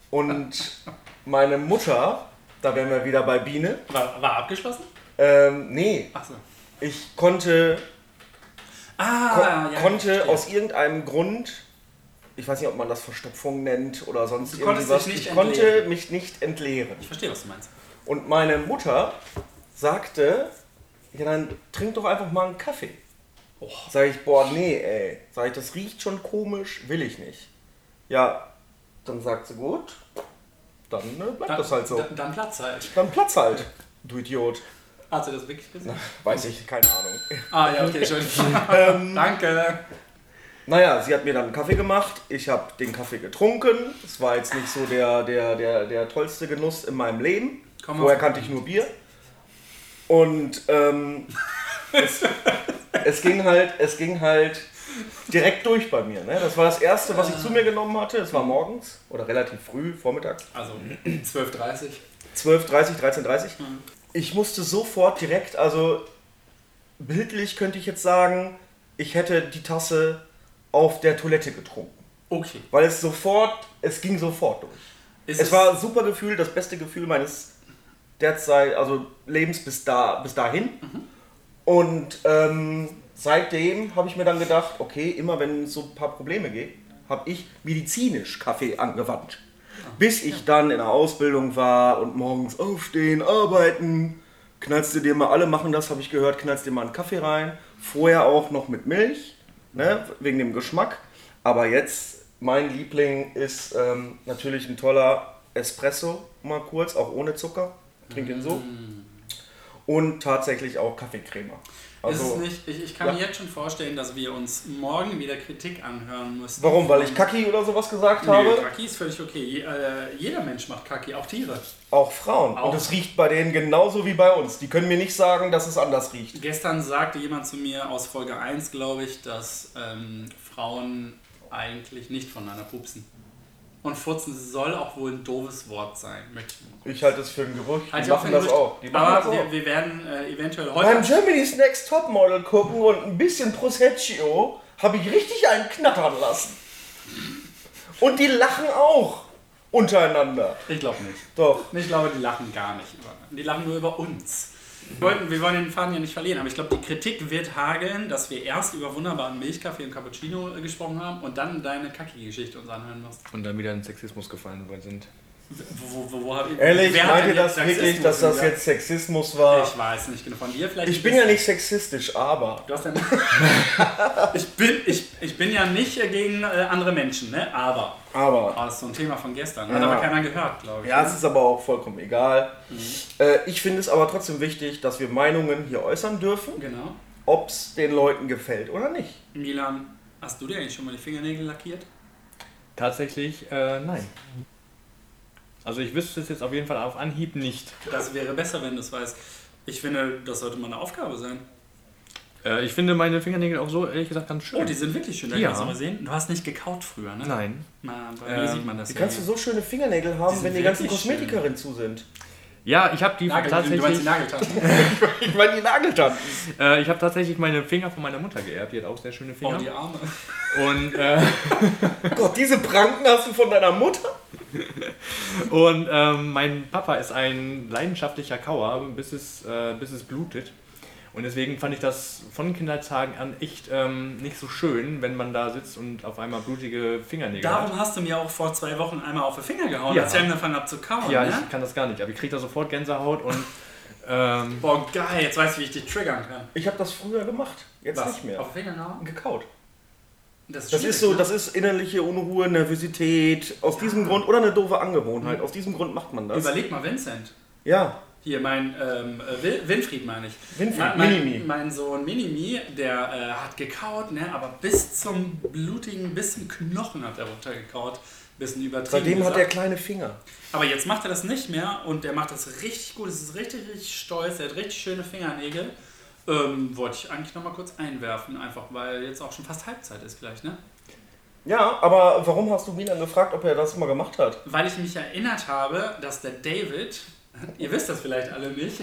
Und meine Mutter, da wären wir wieder bei Biene, War, war abgeschlossen? ähm, nee, Achso. ich konnte Ah, Kon ja. konnte aus irgendeinem Grund, ich weiß nicht, ob man das Verstopfung nennt oder sonst Du irgendwas, ich konnte entleeren. mich nicht entleeren. Ich verstehe, was du meinst. Und meine Mutter sagte, ja dann trink doch einfach mal einen Kaffee. Oh. Sag ich, boah, nee, ey. Sag ich, das riecht schon komisch, will ich nicht. Ja, dann sagt sie, gut, dann äh, bleibt das halt so. Dann, dann Platz halt. Dann Platz halt, du Idiot. Hast du das wirklich gesagt? Weiß ich, keine Ahnung. Ah, ja, okay, schön. [LAUGHS] Ähm, Danke. Naja, sie hat mir dann einen Kaffee gemacht. Ich habe den Kaffee getrunken. Es war jetzt nicht so der, der, der, der tollste Genuss in meinem Leben. Komm Vorher kannte ich nur Bier. Und ähm, es, es, ging halt, es ging halt direkt durch bei mir. Ne? Das war das Erste, was ich zu mir genommen hatte. Es war morgens oder relativ früh, vormittags. Also 12.30 12.30, 13.30 Ich musste sofort direkt, also bildlich könnte ich jetzt sagen, ich hätte die Tasse auf der Toilette getrunken. Okay. Weil es sofort, es ging sofort durch. Ist es war ein super Gefühl, das beste Gefühl meines derzeit, also Lebens bis, da, bis dahin. Und ähm, seitdem habe ich mir dann gedacht, okay, immer wenn es so ein paar Probleme geht, habe ich medizinisch Kaffee angewandt. Bis ich dann in der Ausbildung war und morgens aufstehen, arbeiten, knallst du dir mal, alle machen das, habe ich gehört, knallst dir mal einen Kaffee rein. Vorher auch noch mit Milch, ne, wegen dem Geschmack. Aber jetzt, mein Liebling ist ähm, natürlich ein toller Espresso, mal kurz, auch ohne Zucker. Trink ihn so. Und tatsächlich auch Kaffeecreme. Ist es Also, nicht, ich, ich kann ja. mir jetzt schon vorstellen, dass wir uns morgen wieder Kritik anhören müssen. warum? Weil ich Kaki oder sowas gesagt Nö, habe? Kaki ist völlig okay. Äh, jeder Mensch macht Kaki, auch Tiere. Auch Frauen. Auch. Und es riecht bei denen genauso wie bei uns. Die können mir nicht sagen, dass es anders riecht. Gestern sagte jemand zu mir aus Folge 1, glaube ich, dass ähm, Frauen eigentlich nicht voneinander pupsen. Und furzen soll auch wohl ein doofes Wort sein. Möchte ich mal. Ich halte es für ein Gerücht. Die ich auch machen das Gerücht. auch. Die machen Aber das auch. wir, wir werden äh, eventuell Beim heute. Germany's Next Topmodel gucken und ein bisschen Prosecco habe ich richtig einen knattern lassen. Und die lachen auch untereinander. Ich glaube nicht. Doch. Ich glaube, die lachen gar nicht über. Die lachen nur über uns. Wir, wollten, wir wollen den Faden ja nicht verlieren, aber ich glaube, die Kritik wird hageln, dass wir erst über wunderbaren Milchkaffee und Cappuccino äh, gesprochen haben und dann deine Kacki-Geschichte uns anhören musst. Und dann wieder in Sexismus gefallen sind. Wo, wo, wo hab ich, Ehrlich, meint ihr das jetzt wirklich, Sexismus dass das gesagt? jetzt Sexismus war? Ich weiß nicht genau von dir vielleicht. Ich bin ja nicht sexistisch, aber. Du hast ja nicht. [LAUGHS] ich, bin, ich, ich bin ja nicht gegen äh, andere Menschen, ne? Aber. Aber. Oh, das ist so ein Thema von gestern. Hat Ja. aber keiner gehört, glaube ich. Ja, ne? es ist aber auch vollkommen egal. Äh, ich finde es aber trotzdem wichtig, dass wir Meinungen hier äußern dürfen, Genau. ob es den Leuten gefällt oder nicht. Milan, hast du dir eigentlich schon mal die Fingernägel lackiert? Tatsächlich, äh, nein. Also ich wüsste es jetzt auf jeden Fall auf Anhieb nicht. Das wäre besser, wenn du es weißt. Ich finde, das sollte mal eine Aufgabe sein. Äh, ich finde meine Fingernägel auch so, ehrlich gesagt, ganz schön. Oh, die sind wirklich schön. Da Ja. kannst du mal sehen. Du hast nicht gekaut früher, ne? Nein. Mal, bei mir Ähm, sieht man das Wie ja. kannst du so schöne Fingernägel haben, Die wenn die ganzen Kosmetikerinnen zu sind? Ja, ich habe die Nagel, du meinst tatsächlich. die Nageltaschen? [LAUGHS] Ich meine die Nageltaschen. Äh, ich habe tatsächlich meine Finger von meiner Mutter geerbt. Die hat auch sehr schöne Oh, Finger. die Arme. und äh, [LAUGHS] Gott, diese Pranken hast du von deiner Mutter? [LAUGHS] und ähm, mein Papa ist ein leidenschaftlicher Kauer, bis es, äh, bis es blutet. Und deswegen fand ich das von Kindheitstagen an echt ähm, nicht so schön, wenn man da sitzt und auf einmal blutige Fingernägel Darum hat. hast du mir auch vor zwei Wochen einmal auf die Finger gehauen, Ja. als ich angefangen habe zu kauen. Ja, ne? ich kann das gar nicht, aber ich kriege da sofort Gänsehaut und ähm, Boah, geil, jetzt weißt du, wie ich dich triggern kann. Ich habe das früher gemacht, jetzt nicht mehr. Auf den Finger gehauen? Gekaut. Das ist, Das ist so, ne? das ist innerliche Unruhe, Nervosität. Aus diesem Grund, oder eine doofe Angewohnheit, aus diesem Grund macht man das. Überleg mal, Vincent. Ja, Hier, mein ähm, äh, Winfried meine ich. Winfried, mein, Minimi. mein Sohn Minimi, der äh, hat gekaut, ne, aber bis zum blutigen, bis zum Knochen hat er runtergekaut. Bisschen übertrieben. seitdem hat gesagt. er kleine Finger. Aber jetzt macht er das nicht mehr und der macht das richtig gut. Es ist richtig, richtig stolz. Er hat richtig schöne Fingernägel. Ähm, wollte ich eigentlich nochmal kurz einwerfen, einfach weil jetzt auch schon fast Halbzeit ist gleich, ne? Ja, aber warum hast du Milan gefragt, ob er das mal gemacht hat? Weil ich mich erinnert habe, dass der David, [LAUGHS] ihr wisst das vielleicht alle nicht,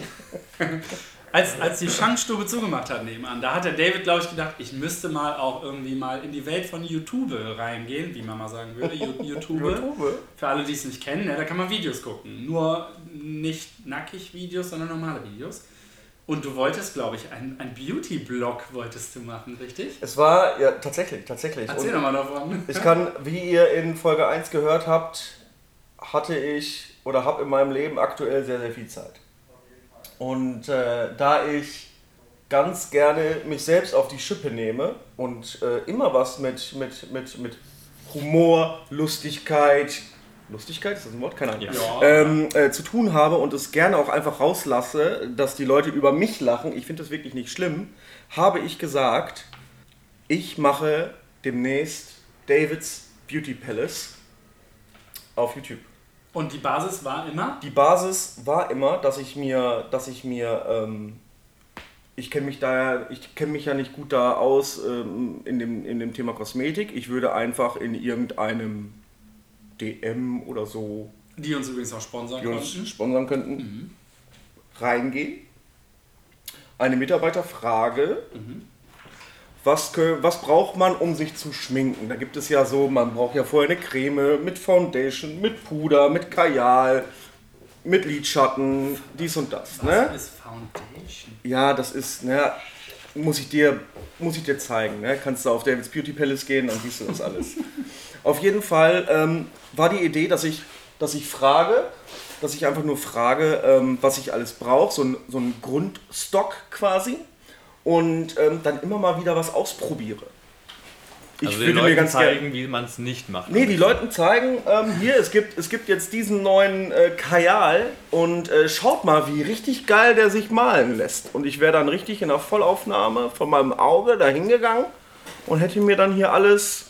[LAUGHS] als, als die Schankstube zugemacht hat nebenan, da hat der David, glaube ich, gedacht, ich müsste mal auch irgendwie mal in die Welt von YouTube reingehen, wie Mama sagen würde. [LAUGHS] YouTube. YouTube? Für alle, die es nicht kennen, ne, da kann man Videos gucken. Nur nicht nackig Videos, sondern normale Videos. Und du wolltest, glaube ich, einen, Beauty-Blog wolltest du machen, richtig? Es war, ja, tatsächlich, tatsächlich. Erzähl Und doch mal davon. ich kann, wie ihr in Folge 1 gehört habt, hatte ich oder habe in meinem Leben aktuell sehr, sehr viel Zeit. Und äh, da ich ganz gerne mich selbst auf die Schippe nehme und äh, immer was mit, mit, mit, mit Humor, Lustigkeit, Lustigkeit ist das ein Wort? Keine Ahnung. Ja. ähm, äh, zu tun habe und es gerne auch einfach rauslasse, dass die Leute über mich lachen, ich finde das wirklich nicht schlimm, habe ich gesagt, ich mache demnächst Davids Beauty Palace auf YouTube. Und die Basis war immer, Die Basis war immer, dass ich mir, dass ich mir, ähm, ich kenne mich da, ich kenne mich ja nicht gut da aus ähm, in, dem, in dem Thema Kosmetik. Ich würde einfach in irgendeinem DM oder so die uns übrigens auch sponsern die uns konnten. sponsern könnten, reingehen. Eine Mitarbeiterfrage. Was, kö- was braucht man, um sich zu schminken? Da gibt es ja so, man braucht ja vorher eine Creme mit Foundation, mit Puder, mit Kajal, mit Lidschatten, dies und das. Was Ne? ist Foundation? Ja, das ist, ne, muss ich dir, muss ich dir zeigen. Ne? Kannst du auf David's Beauty Palace gehen, dann siehst du das alles. [LAUGHS] auf jeden Fall ähm, war die Idee, dass ich, dass ich frage, dass ich einfach nur frage, ähm, was ich alles brauche, so ein, so ein Grundstock quasi und ähm, dann immer mal wieder was ausprobiere. Ich also den würde mir Leuten ganz gerne zeigen, wie man es nicht macht. Nee, die Leuten zeigen, ähm, hier, es gibt, es gibt jetzt diesen neuen äh, Kajal und äh, schaut mal, wie richtig geil der sich malen lässt. Und ich wäre dann richtig in der Vollaufnahme von meinem Auge da hingegangen und hätte mir dann hier alles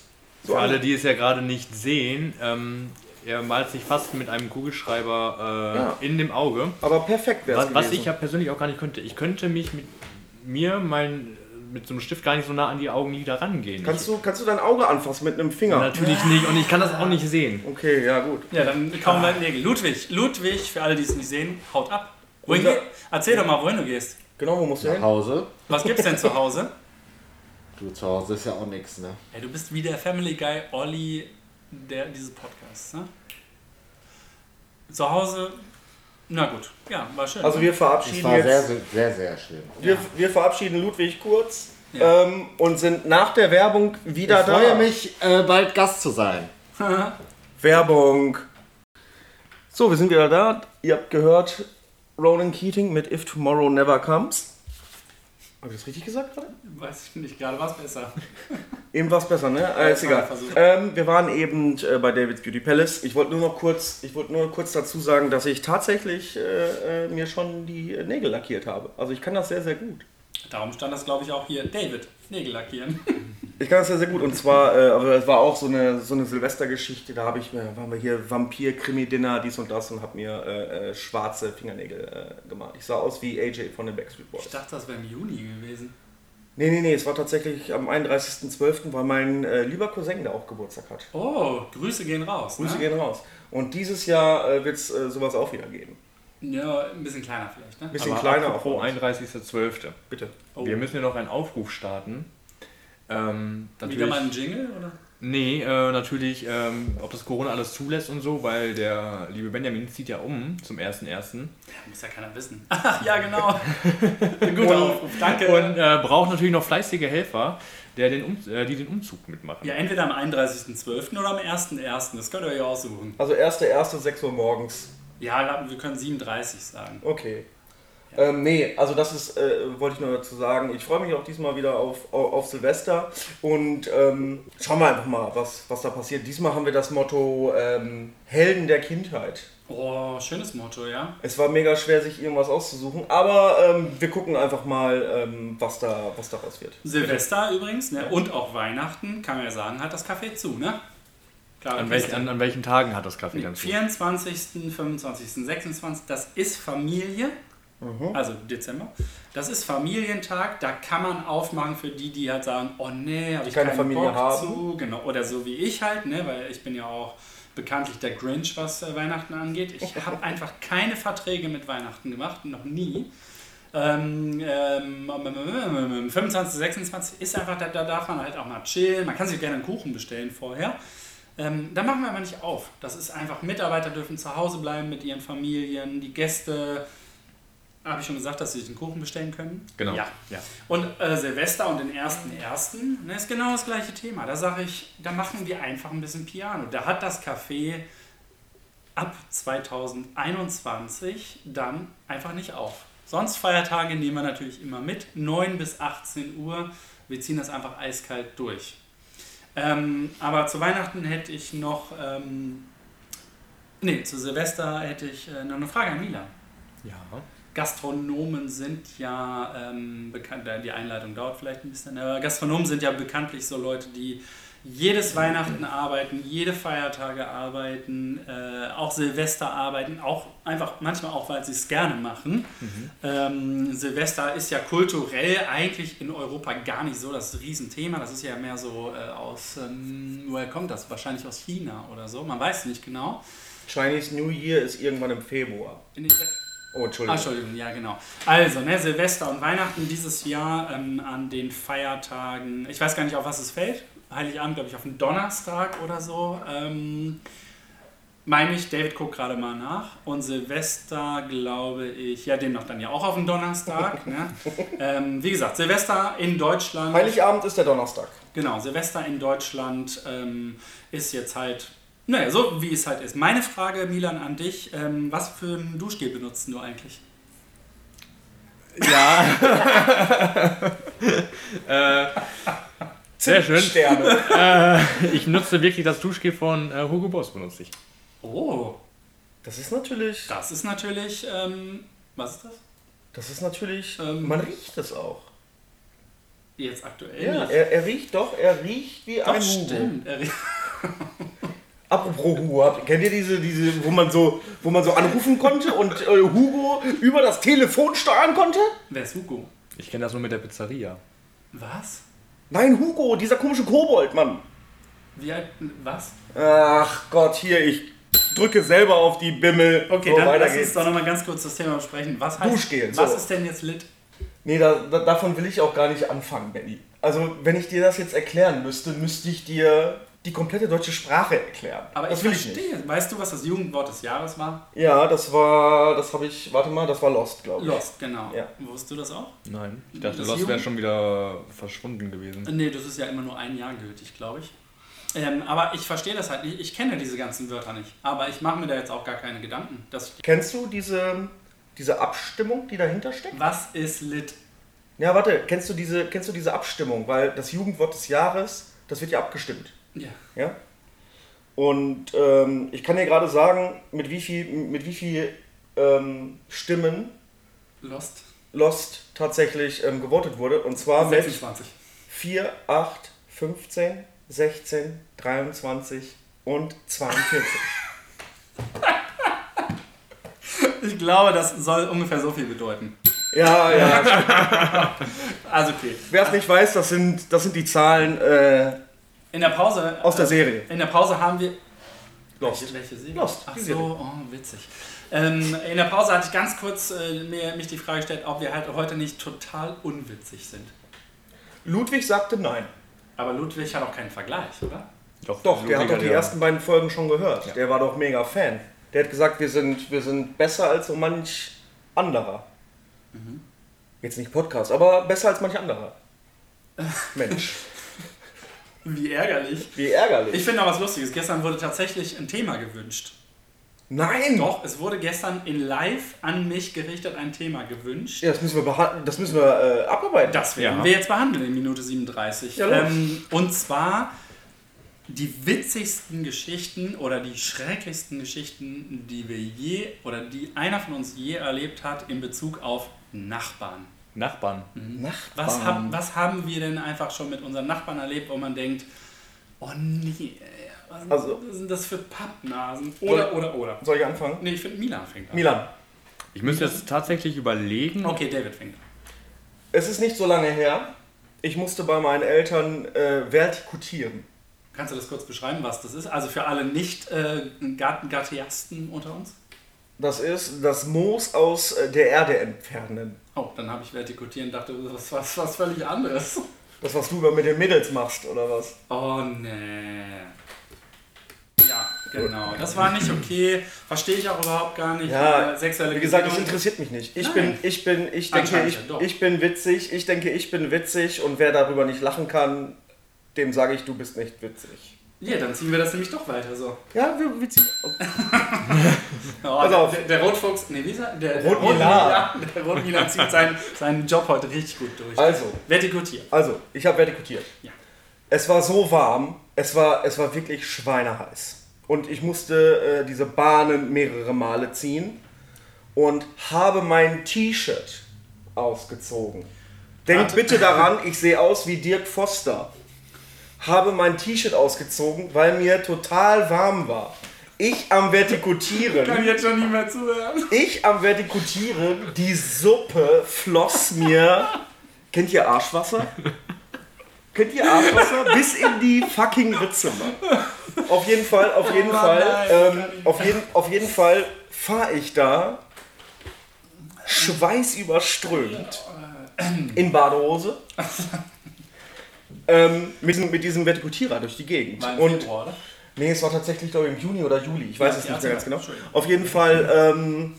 Für alle, die es ja gerade nicht sehen, ähm, er malt sich fast mit einem Kugelschreiber äh, Ja. in dem Auge. Aber perfekt wäre es Was, was ich ja persönlich auch gar nicht könnte. Ich könnte mich mit mir mein, mit so einem Stift gar nicht so nah an die Augenlider rangehen. Kannst du, kannst du dein Auge anfassen mit einem Finger? Natürlich nicht und ich kann das auch nicht sehen. Okay, ja gut. Ja, dann kommen wir in Nägel. Ludwig, Ludwig, für alle, die es nicht sehen, haut ab. Wohin Unser- Erzähl doch mal, wohin du gehst. Genau, wo musst du Nach hin? Hause. Was gibt's denn zu Hause? Du zu Hause ist ja auch nichts, ne? Ey, du bist wie der Family Guy Olli der dieses Podcasts, ne? Zu Hause, na gut, ja, war schön. Also wir Es verabschieden war sehr, jetzt, sehr, sehr, sehr schlimm. wir, wir verabschieden Ludwig kurz Ja. ähm, und sind nach der Werbung wieder Ich da. freue mich, äh, bald Gast zu sein. [LAUGHS] Werbung. So, wir sind wieder da. Ihr habt gehört Ronan Keating mit If Tomorrow Never Comes. Habe ich das richtig gesagt gerade? Weiß ich nicht, gerade war es besser. [LAUGHS] Eben war es besser, ne? Äh, ist egal. Ähm, wir waren eben äh, bei David's Beauty Palace. Ich wollte nur noch kurz, ich wollte nur kurz dazu sagen, dass ich tatsächlich äh, äh, mir schon die Nägel lackiert habe. Also ich kann das sehr, sehr gut. Darum stand das, glaube ich, auch hier. David, Nägel lackieren. Ich kann das sehr, sehr gut. Und zwar, äh, aber es war auch so eine, so eine Silvestergeschichte. Da habe ich mir, waren wir hier Vampir-Krimi-Dinner, dies und das und habe mir äh, äh, schwarze Fingernägel äh, gemacht. Ich sah aus wie AJ von den Backstreet Boys. Ich dachte, das wäre im Juni gewesen. Nee, nee, nee, es war tatsächlich am 31.12., weil mein äh, lieber Cousin da auch Geburtstag hat. Oh, Grüße gehen raus. Grüße ne? gehen raus. Und dieses Jahr äh, wird es äh, sowas auch wieder geben. Ja, ein bisschen kleiner vielleicht, ne? Ein bisschen Aber kleiner auch. 31.12. Bitte. Oh. Wir müssen ja noch einen Aufruf starten. Ähm, Wieder mal ein Jingle, oder? nee, äh, natürlich, ähm, ob das Corona alles zulässt und so, weil der liebe Benjamin zieht ja um zum 1.1. Muss ja keiner wissen. Ach, [LAUGHS] ja, genau. [LAUGHS] Guter Aufruf, danke. Und äh, braucht natürlich noch fleißige Helfer, der den um, äh, die den Umzug mitmachen. ja, entweder am 31.12. oder am 1.1. Das könnt ihr euch aussuchen. Also 1.1. 6 Uhr morgens. Ja, wir können 37 sagen. Okay. Ähm, nee, also das ist, äh, wollte ich nur dazu sagen. Ich freue mich auch diesmal wieder auf, auf, auf Silvester und ähm, schauen wir einfach mal, was, was da passiert. Diesmal haben wir das Motto ähm, Helden der Kindheit. Oh, schönes Motto, ja. Es war mega schwer, sich irgendwas auszusuchen, aber ähm, wir gucken einfach mal, ähm, was, da, was daraus wird. Silvester übrigens, ne? Und auch Weihnachten, kann man ja sagen, hat das Café zu, ne? Klar, An, welch, an, an welchen Tagen hat das Kaffee dann zu? 24., 25., 26. Das ist Familie. Mhm. Also Dezember. Das ist Familientag. Da kann man aufmachen für die, die halt sagen, oh nee, habe ich Keine Familie Bock haben. zu. Genau. Oder so wie ich halt, ne? Weil ich bin ja auch bekanntlich der Grinch, was äh, Weihnachten angeht. Ich [LAUGHS] habe einfach keine Verträge mit Weihnachten gemacht, noch nie. Ähm, ähm, 25, 26 ist einfach, da, da darf man halt auch mal chillen. Man kann sich gerne einen Kuchen bestellen vorher. Ähm, da machen wir aber nicht auf. Das ist einfach, Mitarbeiter dürfen zu Hause bleiben mit ihren Familien, die Gäste. Habe ich schon gesagt, dass sie sich einen Kuchen bestellen können? Genau. Ja. ja. Und äh, Silvester und den ersten ersten ne, ist genau das gleiche Thema. Da sage ich, da machen wir einfach ein bisschen Piano. Da hat das Café ab 2021 dann einfach nicht auf. Sonst Feiertage nehmen wir natürlich immer mit, 9 bis 18 Uhr. Wir ziehen das einfach eiskalt durch. Ähm, aber zu Weihnachten hätte ich noch, ähm, nee, zu Silvester hätte ich äh, noch eine Frage an Mila. Ja. Gastronomen sind ja ähm, bekannt, äh, die Einleitung dauert vielleicht ein bisschen, aber Gastronomen sind ja bekanntlich so Leute, die jedes Weihnachten arbeiten, jede Feiertage arbeiten, äh, auch Silvester arbeiten, auch einfach manchmal auch, weil sie es gerne machen. Ähm, Silvester ist ja kulturell eigentlich in Europa gar nicht so das Riesenthema. Das ist ja mehr so äh, aus, ähm, woher kommt das? Wahrscheinlich aus China oder so. Man weiß nicht genau. Chinese New Year ist irgendwann im Februar. Oh, Ah, Entschuldigung. Entschuldigung, ja genau. Also, ne, Silvester und Weihnachten dieses Jahr ähm, an den Feiertagen, ich weiß gar nicht, auf was es fällt. Heiligabend, glaube ich, auf einen Donnerstag oder so. Ähm, meine ich, David guckt gerade mal nach. Und Silvester, glaube ich, ja, demnach dann ja auch auf einen Donnerstag. [LAUGHS] ne? ähm, wie gesagt, Silvester in Deutschland. Heiligabend ist der Donnerstag. Genau, Silvester in Deutschland ähm, ist jetzt halt, naja, so wie es halt ist. Meine Frage, Milan, an dich, ähm, was für ein Duschgel benutzt du eigentlich? Ja. [LAUGHS] [LAUGHS] äh, sehr schön. Sterne. Äh, ich nutze wirklich das Duschgel von äh, Hugo Boss, benutze ich. Oh, Das ist natürlich. das ist natürlich, ähm, was ist das? Das ist natürlich. Ähm, man riecht es auch. Jetzt aktuell Ja, er, er riecht doch, er riecht wie Doch, ein Hugo. stimmt. Er riecht- [LAUGHS] Apropos Hugo, habt- kennt ihr diese, diese, wo man so, wo man so anrufen konnte und äh, Hugo über das Telefon steuern konnte? Wer ist Hugo? Ich kenne das nur mit der Pizzeria. Was? Nein, Hugo, dieser komische Kobold, Mann. Wie alt, was? Ach Gott, hier, ich drücke selber auf die Bimmel. Okay, So, dann lass uns doch nochmal ganz kurz das Thema besprechen. Was heißt, Duschgel, was so. ist denn jetzt lit? Nee, da, da, davon will ich auch gar nicht anfangen, Benny. Also, wenn ich dir das jetzt erklären müsste, müsste ich dir die komplette deutsche Sprache erklären. Aber das ich will ich nicht. verstehe. Weißt du, was das Jugendwort des Jahres war? Ja, das war, das habe ich, warte mal, das war Lost, glaube ich. Lost, genau. Ja. Wusstest du das auch? Nein. Ich dachte, Das das wäre schon wieder verschwunden gewesen. Nee, das ist ja immer nur ein Jahr gültig, glaube ich. Ähm, aber ich verstehe das halt nicht. Ich kenne diese ganzen Wörter nicht. Aber ich mache mir da jetzt auch gar keine Gedanken. Dass ich, Kennst du diese, diese Abstimmung, die dahinter steckt? was ist lit? Ja, warte, kennst du diese, kennst du diese Abstimmung? Weil das Jugendwort des Jahres, das wird ja abgestimmt. Ja. Ja? Und ähm, ich kann dir gerade sagen, mit wie viel, mit wie viel ähm, Stimmen Lost. Lost tatsächlich ähm, gewotet wurde. Und zwar mit 26. 4, 8, 15, 16, 23 und 42. [LAUGHS] Ich glaube, das soll ungefähr so viel bedeuten. ja, ja. [LAUGHS] Also okay. Wer es nicht weiß, das sind, das sind die Zahlen äh, In der Pause. aus der äh, Serie. In der Pause haben wir. Lost. Welche, welche Serie? Lost, Ach so, oh, witzig. Ähm, in der Pause hatte ich ganz kurz äh, mir, mich die Frage gestellt, ob wir halt heute nicht total unwitzig sind. Ludwig sagte nein. Aber Ludwig hat auch keinen Vergleich, oder? Doch, der Ludwig hat doch die ja- ersten beiden Folgen schon gehört. Der war doch mega Fan. Der hat gesagt, wir sind, wir sind besser als so manch anderer. Jetzt nicht Podcast, aber besser als manch anderer. [LAUGHS] Mensch, Wie ärgerlich. wie ärgerlich. Ich finde noch was Lustiges. Gestern wurde tatsächlich ein Thema gewünscht. Nein! Doch, es wurde gestern in live an mich gerichtet ein Thema gewünscht. Ja, das müssen wir, beha- das müssen wir äh, abarbeiten. Das werden Ja. wir jetzt behandeln in Minute 37. Ja, ähm, und zwar die witzigsten Geschichten oder die schrecklichsten Geschichten, die wir je oder die einer von uns je erlebt hat in Bezug auf Nachbarn. Nachbarn. Nachbarn. Was, hab, was haben wir denn einfach schon mit unseren Nachbarn erlebt, wo man denkt, oh nee, was sind- Also- sind das für Pappnasen? Oder, oder, oder. Soll ich anfangen? Nee, ich finde Milan fängt an. Milan, Ich müsste jetzt tatsächlich überlegen. Okay, David fängt an. es ist nicht so lange her. Ich musste bei meinen Eltern äh, vertikutieren. Kannst du das kurz beschreiben, was das ist? Also für alle nicht äh, unter uns? Das ist das Moos aus äh, der Erde entfernen. Oh, dann habe ich vertikutiert und dachte, was was was völlig anderes. Das, was du mit den Mädels machst, oder was? Oh nee. Ja, genau. Das war nicht okay. Verstehe ich auch überhaupt gar nicht. Ja, Äh, sexuelle Wie gesagt, das interessiert mich nicht. Ich Nein. bin, ich bin, ich denke, ich, ich bin witzig. Ich denke, ich bin witzig und wer darüber nicht lachen kann, dem sage ich, du bist nicht witzig. Ja, dann ziehen wir das nämlich doch weiter so. Ja, wir- witzig. [LAUGHS] Oh, Pass auf. Der, der Rotfuchs, nee, wie ist er? Der, der Rotmilan. Rotmilan- Der Rotmilan zieht [LAUGHS] seinen, seinen Job heute richtig gut durch. Also, Vertikutiert. also, ich habe vertikutiert. Ja. Es war so warm, es war, es war wirklich schweineheiß. Und ich musste äh, diese Bahnen mehrere Male ziehen und habe mein T-Shirt ausgezogen. Denkt bitte daran, ich sehe aus wie Dirk Foster. Habe mein T-Shirt ausgezogen, weil mir total warm war. Ich am Vertikutieren. Kann jetzt schon nicht mehr zuhören. Ich am Vertikutieren, die Suppe floss mir. Kennt ihr Arschwasser? Kennt ihr Arschwasser? Bis in die fucking Ritze, Mann. Auf jeden Fall, auf jeden Oh Fall, nein, ähm, ich auf jeden, auf jeden Fall fahre ich da schweißüberströmt in Badehose ähm, mit, diesem- mit diesem Vertikutierer durch die Gegend. War im Und Februar, oder? Nee, es war tatsächlich, glaube ich, im Juni oder Juli. Ich weiß Ja, es nicht mehr ganz genau. Auf jeden Fall ähm,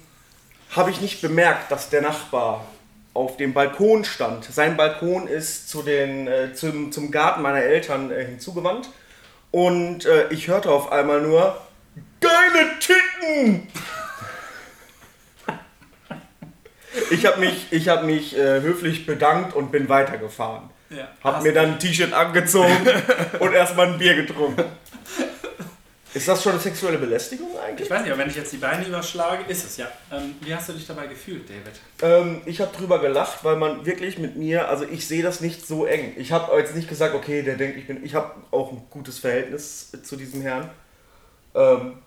habe ich nicht bemerkt, dass der Nachbar auf dem Balkon stand. Sein Balkon ist zu den, äh, zum, zum Garten meiner Eltern äh, hinzugewandt. Und äh, ich hörte auf einmal nur, geile Titten! Ich habe mich, ich hab mich äh, höflich bedankt und bin weitergefahren. Ja. Hab mir dann ein T-Shirt angezogen [LAUGHS] und erstmal ein Bier getrunken. Ist das schon eine sexuelle Belästigung eigentlich? Ich weiß nicht, aber wenn ich jetzt die Beine überschlage, ist es ja. Ähm, wie hast du dich dabei gefühlt, David? Ähm, ich habe drüber gelacht, weil man wirklich mit mir, also ich sehe das nicht so eng. Ich habe jetzt nicht gesagt, okay, der denkt, ich bin, ich habe auch ein gutes Verhältnis zu diesem Herrn. Ähm,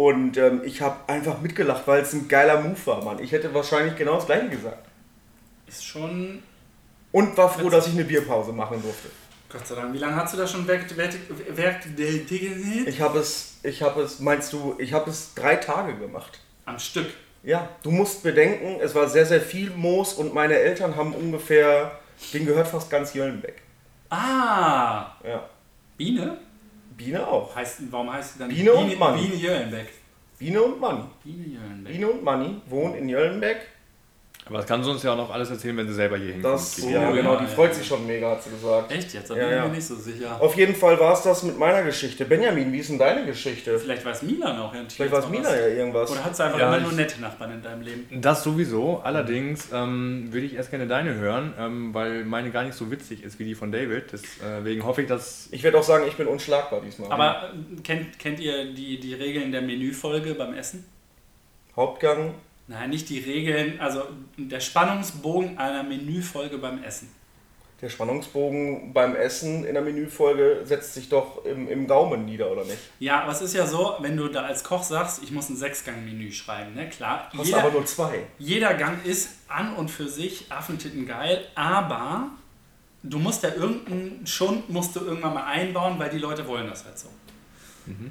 und ähm, ich habe einfach mitgelacht, weil es ein geiler Move war, Mann. Ich hätte wahrscheinlich genau das gleiche gesagt. Ist schon. Und war froh, dass ich eine Bierpause machen durfte. Gott sei Dank. Wie lange hast du das schon werk, werk, werk, werk, Ich habe es, ich habe es, meinst du, ich habe es drei Tage gemacht. Am Stück? Ja, du musst bedenken, es war sehr, sehr viel Moos und meine Eltern haben ungefähr, denen gehört fast ganz Jöllenbeck. Ah! Ja. Biene? Biene auch. Heißt, warum heißt sie dann Biene und Mann. Biene Jöllenbeck. Biene und Manni. Biene Jöllenbeck. Biene und Manni wohnen in Jöllenbeck Aber das kann sie uns ja auch noch alles erzählen, wenn sie selber hier hinkommt. Das, Die- ja, Oh, genau, die ja. freut sich schon mega, hat sie gesagt. Echt jetzt? Da Ja, bin ich ja. mir nicht so sicher. Auf jeden Fall war es das mit meiner Geschichte. Benjamin, wie ist denn deine Geschichte? Vielleicht weiß Milan auch ja. Vielleicht war es Mina ja irgendwas. Oder hat sie einfach Ja, immer ich- nur nette Nachbarn in deinem Leben? Das sowieso, allerdings ähm, würde ich erst gerne deine hören, ähm, weil meine gar nicht so witzig ist wie die von David. Deswegen hoffe ich, dass. Ich werde auch sagen, ich bin unschlagbar diesmal. Aber äh, kennt, kennt ihr die, die Regeln der Menüfolge beim Essen? Hauptgang, Nein, nicht die Regeln, also der Spannungsbogen einer Menüfolge beim Essen. der Spannungsbogen beim Essen in der Menüfolge setzt sich doch im, im Gaumen nieder, oder nicht? Ja, aber es ist ja so, wenn du da als Koch sagst, ich muss ein Sechsgang-Menü schreiben, ne? Klar, Hast jeder, aber nur zwei. jeder Gang ist an und für sich Affentitten geil, aber du musst ja irgendeinen Schund musst du irgendwann mal einbauen, weil die Leute wollen das halt so.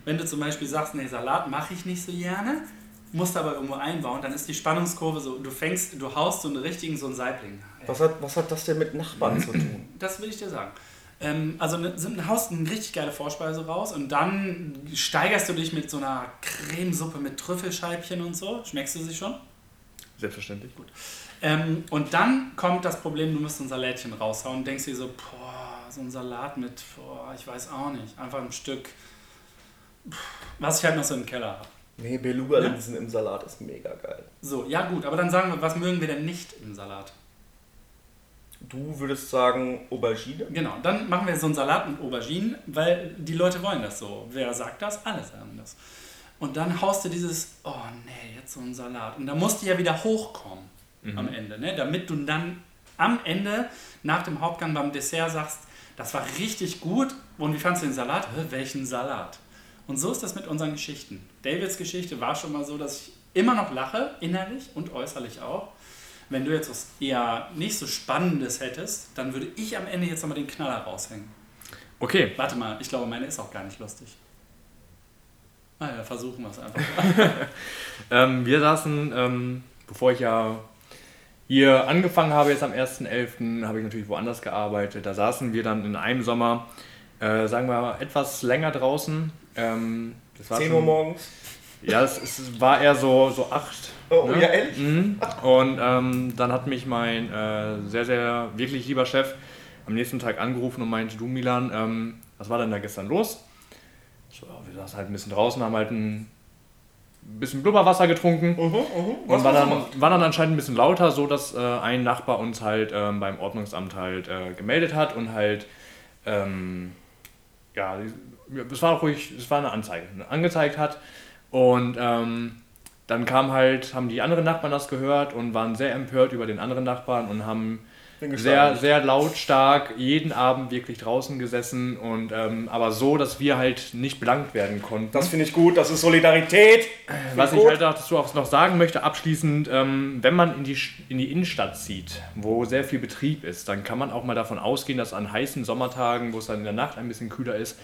Wenn du zum Beispiel sagst, nee, Salat mache ich nicht so gerne, musst aber irgendwo einbauen, dann ist die Spannungskurve so, du fängst, du haust so einen richtigen, so einen Saibling. Was hat, was hat das denn mit Nachbarn zu tun? [CLEARS THROAT] Das will ich dir sagen. Ähm, also ne, haust eine richtig geile Vorspeise raus und dann steigerst du dich mit so einer Cremesuppe mit Trüffelscheibchen und so. Schmeckst du sie schon? Selbstverständlich. Gut. Ähm, und dann kommt das Problem, du musst ein Salätchen raushauen und denkst dir so, boah, so ein Salat mit, boah, ich weiß auch nicht, einfach ein Stück, was ich halt noch so im Keller habe. Nee, Beluga-Linsen im Salat ist mega geil. So, ja gut, aber dann sagen wir, was mögen wir denn nicht im Salat? Du würdest sagen Aubergine? Genau, dann machen wir so einen Salat mit Auberginen, weil die Leute wollen das so. Wer sagt das? Alle sagen das. Und dann haust du dieses, oh nee, jetzt so ein Salat. Und da musst du ja wieder hochkommen am Ende, ne? damit du dann am Ende nach dem Hauptgang beim Dessert sagst, das war richtig gut. Und wie fandest du den Salat? Welchen Salat? Und so ist das mit unseren Geschichten. Davids Geschichte war schon mal so, dass ich immer noch lache, innerlich und äußerlich auch. Wenn du jetzt was eher nicht so Spannendes hättest, dann würde ich am Ende jetzt nochmal den Knaller raushängen. Okay, Warte mal, ich glaube, meine ist auch gar nicht lustig. Naja, versuchen wir es einfach. [LAUGHS] [LAUGHS] ähm, wir saßen, ähm, bevor ich ja hier angefangen habe, jetzt am 1.11., habe ich natürlich woanders gearbeitet. Da saßen wir dann in einem Sommer, äh, sagen wir mal, etwas länger draußen. Ähm, das war 10 schon- Uhr morgens. Ja, es, es war eher so, so acht. Oh, ne? ja, ehrlich? Mhm. Und ähm, dann hat mich mein äh, sehr, sehr wirklich lieber Chef am nächsten Tag angerufen und meinte, du Milan, ähm, was war denn da gestern los? So, wir saßen halt ein bisschen draußen, haben halt ein bisschen Blubberwasser getrunken Mhm, mhm. und Was war hast du dann, war dann anscheinend ein bisschen lauter, so dass äh, ein Nachbar uns halt ähm, beim Ordnungsamt halt äh, gemeldet hat und halt ähm, ja, es war ruhig, es war eine Anzeige, angezeigt hat und ähm, dann kam halt, haben die anderen Nachbarn das gehört und waren sehr empört über den anderen Nachbarn und haben sehr, sehr lautstark jeden Abend wirklich draußen gesessen und ähm, aber so, dass wir halt nicht belangt werden konnten. Das finde ich gut, das ist Solidarität. Was Find ich gut. halt dazu auch noch sagen möchte, abschließend, ähm, wenn man in die, in die Innenstadt zieht, wo sehr viel Betrieb ist, dann kann man auch mal davon ausgehen, dass an heißen Sommertagen, wo es dann in der Nacht ein bisschen kühler ist,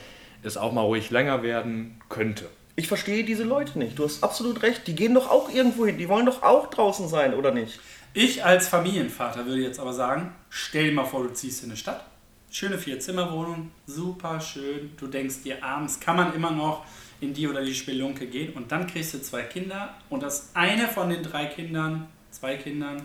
es auch mal ruhig länger werden könnte. Ich verstehe diese Leute nicht. Du hast absolut recht. Die gehen doch auch irgendwo hin. Die wollen doch auch draußen sein, oder nicht? Ich als Familienvater würde jetzt aber sagen, stell dir mal vor, du ziehst in eine Stadt. Schöne Vier-Zimmer-Wohnung, super schön. Du denkst dir, abends kann man immer noch in die oder die Spelunke gehen und dann kriegst du zwei Kinder und das eine von den drei Kindern, zwei Kindern,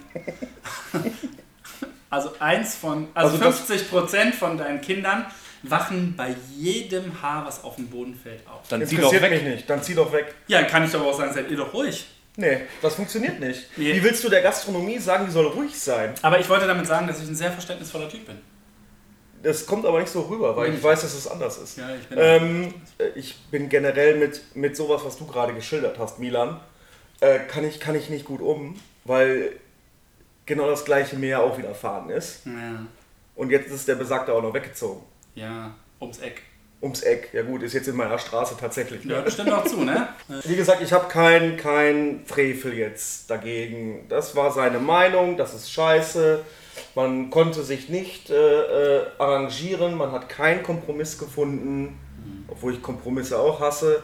[LAUGHS] also eins von, also, Also das- 50 Prozent von deinen Kindern wachen bei jedem Haar, was auf den Boden fällt, auf. Dann zieh doch Interessiert weg. mich nicht. Dann zieh doch weg. Ja, kann ich doch auch sagen, seid ihr doch ruhig. Nee, das funktioniert nicht. Nee. Wie willst du der Gastronomie sagen, die soll ruhig sein? Aber ich wollte damit sagen, dass ich ein sehr verständnisvoller Typ bin. Das kommt aber nicht so rüber, weil ich weiß, dass es anders ist. Ja, ich bin Ähm, äh, ich bin generell mit, mit sowas, was du gerade geschildert hast, Milan, äh, kann, ich, kann ich nicht gut um, weil genau das gleiche mir ja auch widerfahren ist. ja. Und jetzt ist der Besagte auch noch weggezogen. Ja, ums Eck. Ums Eck. Ja gut, ist jetzt in meiner Straße tatsächlich. Ja, Ne? das stimmt auch zu, ne? [LAUGHS] Wie gesagt, ich habe kein, kein Frevel jetzt dagegen. Das war seine Meinung, das ist scheiße. Man konnte sich nicht äh, äh, arrangieren, man hat keinen Kompromiss gefunden, obwohl ich Kompromisse auch hasse.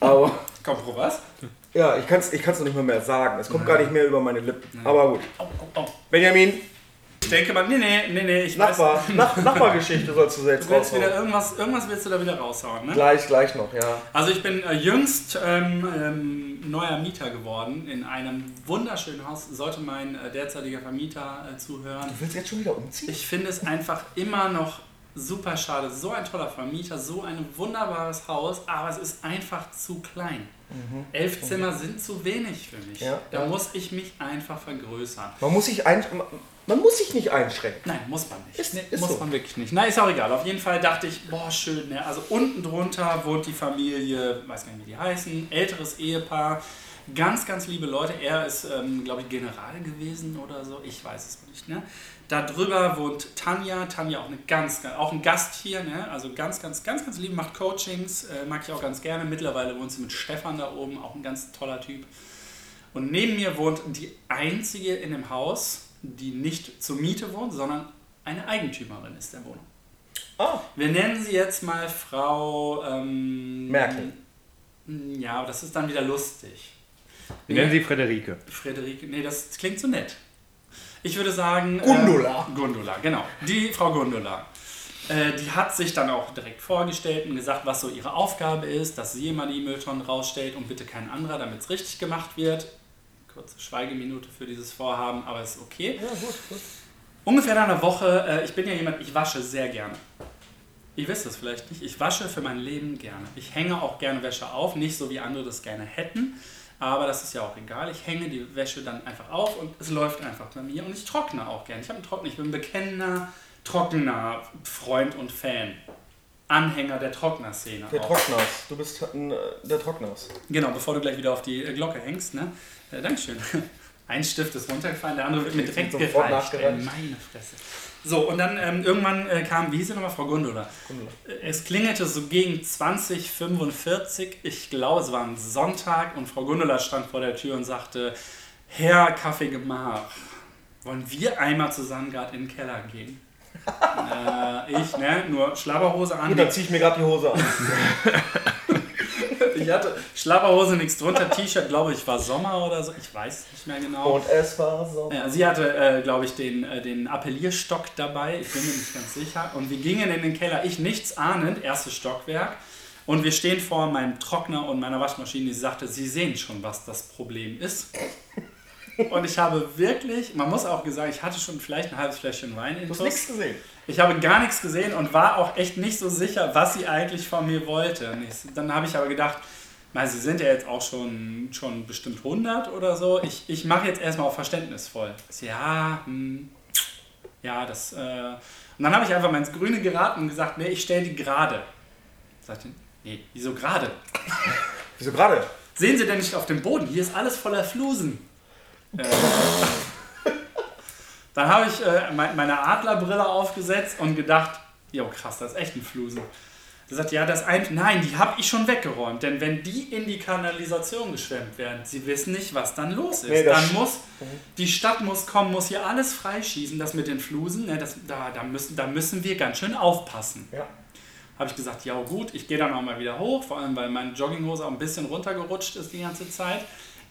Aber [LAUGHS] Komm, pro was? ja, ich kann es ich kann's noch nicht mal mehr sagen. Es kommt gar nicht mehr über meine Lippen. Aber gut. Benjamin, Ich denke mal, nee, nee, nee, nee, ich Nachbar, weiß. Nach, [LAUGHS] Nachbargeschichte sollst du jetzt Du willst wieder raushauen. irgendwas, irgendwas willst du da wieder raushauen, ne? Gleich, gleich noch, ja. Also ich bin äh, jüngst ähm, ähm, neuer Mieter geworden in einem wunderschönen Haus. Sollte mein äh, derzeitiger Vermieter äh, zuhören. Du willst jetzt schon wieder umziehen? Ich finde es einfach immer noch super schade. So ein toller Vermieter, so ein wunderbares Haus, aber es ist einfach zu klein. Elf Zimmer sind zu wenig für mich. Mhm. Ja, da ja. muss ich mich einfach vergrößern. Man muss sich ein, man muss sich nicht einschränken. Nein, muss man nicht. Ist- nee, ist muss so. man wirklich nicht. Na, ist auch egal. Auf jeden Fall dachte ich, boah, schön. Ne? Also unten drunter wohnt die Familie, weiß gar nicht, wie die heißen, älteres Ehepaar. Ganz, ganz liebe Leute. Er ist, ähm, glaube ich, General gewesen oder so. Ich weiß es nicht. Ne? Da drüber wohnt Tanja. Tanja auch, eine ganz, auch ein Gast hier. Ne? Also ganz, ganz, ganz, ganz lieb. Macht Coachings. Äh, mag ich auch ganz gerne. Mittlerweile wohnt sie mit Stefan da oben. Auch ein ganz toller Typ. Und neben mir wohnt die einzige in dem Haus, die nicht zur Miete wohnt, sondern eine Eigentümerin ist der Wohnung. Ah, Wir nennen sie jetzt mal Frau ähm, Merkel. Ja, aber das ist dann wieder lustig. Wir nennen sie Frederike. Friederike, nee, das klingt so nett. Ich würde sagen. Gundula. Äh, Gundula, genau. Die Frau Gundula. Äh, die hat sich dann auch direkt vorgestellt und gesagt, was so ihre Aufgabe ist, dass sie immer die Mülltonnen rausstellt und bitte kein anderer, damit es richtig gemacht wird. Kurze Schweigeminute für dieses Vorhaben, aber ist okay. ja, gut, gut. Ungefähr nach einer Woche, äh, ich bin ja jemand, ich wasche sehr gerne. Ihr wisst es vielleicht nicht, ich wasche für mein Leben gerne. Ich hänge auch gerne Wäsche auf, nicht so wie andere das gerne hätten, aber das ist ja auch egal. Ich hänge die Wäsche dann einfach auf und es läuft einfach bei mir und ich trockne auch gerne. Ich habe einen Trockner, ich bin ein bekennender, trockener Freund und Fan. Anhänger der Trockner-Szene. Der. Trockners. Du bist ein, äh, der Trockners. Genau, bevor du gleich wieder auf die äh, Glocke hängst, ne? Äh, Dankeschön. [LAUGHS] Ein Stift ist runtergefallen, der andere wird mir direkt nachgereicht. meine Fresse. So, und dann ähm, irgendwann äh, kam, wie hieß sie nochmal, Frau Gundula? Gundula. Es klingelte so gegen 2045, ich glaube, es war ein Sonntag und Frau Gundula stand vor der Tür und sagte, Herr Kaffeegemach, wollen wir einmal zusammen gerade in den Keller gehen? [LAUGHS] äh, ich, ne, nur Schlabberhose an, Gut, dann zieh ich mir gerade die Hose an. [LAUGHS] Ich hatte Schlapperhose, nichts drunter, T-Shirt, glaube ich, war Sommer oder so, ich weiß nicht mehr genau. Und es war so. Ja, sie hatte, äh, glaube ich, den, äh, den Appellierstock dabei, ich bin mir nicht ganz sicher. Und wir gingen in den Keller, ich nichts ahnend, erstes Stockwerk. Und wir stehen vor meinem Trockner und meiner Waschmaschine. Sie sagte, Sie sehen schon, was das Problem ist. Und ich habe wirklich, man muss auch gesagt, ich hatte schon vielleicht ein halbes Fläschchen Wein in Du hast nichts gesehen. Ich habe gar nichts gesehen und war auch echt nicht so sicher, was sie eigentlich von mir wollte. Ich, dann habe ich aber gedacht, na, sie sind ja jetzt auch schon, schon bestimmt 100 oder so. Ich, ich mache jetzt erstmal auf verständnisvoll. Ja, hm, ja, das. Äh. Und dann habe ich einfach mal ins Grüne geraten und gesagt, nee, ich stelle die gerade. Sagte, nee, wieso gerade? Wieso gerade? Sehen Sie denn nicht auf dem Boden? Hier ist alles voller Flusen. Äh, dann habe ich äh, mein- meine Adlerbrille aufgesetzt und gedacht, jo krass, das ist echt ein Flusen. Er sagt, ja, das ein, nein, die habe ich schon weggeräumt, denn wenn die in die Kanalisation geschwemmt werden, sie wissen nicht, was dann los ist. Nee, dann muss, die Stadt muss kommen, muss hier alles freischießen, das mit den Flusen, ne, das, da, da, müssen, da müssen wir ganz schön aufpassen Ja. habe ich gesagt, ja gut, ich gehe dann auch mal wieder hoch, vor allem weil meine Jogginghose auch ein bisschen runtergerutscht ist die ganze Zeit.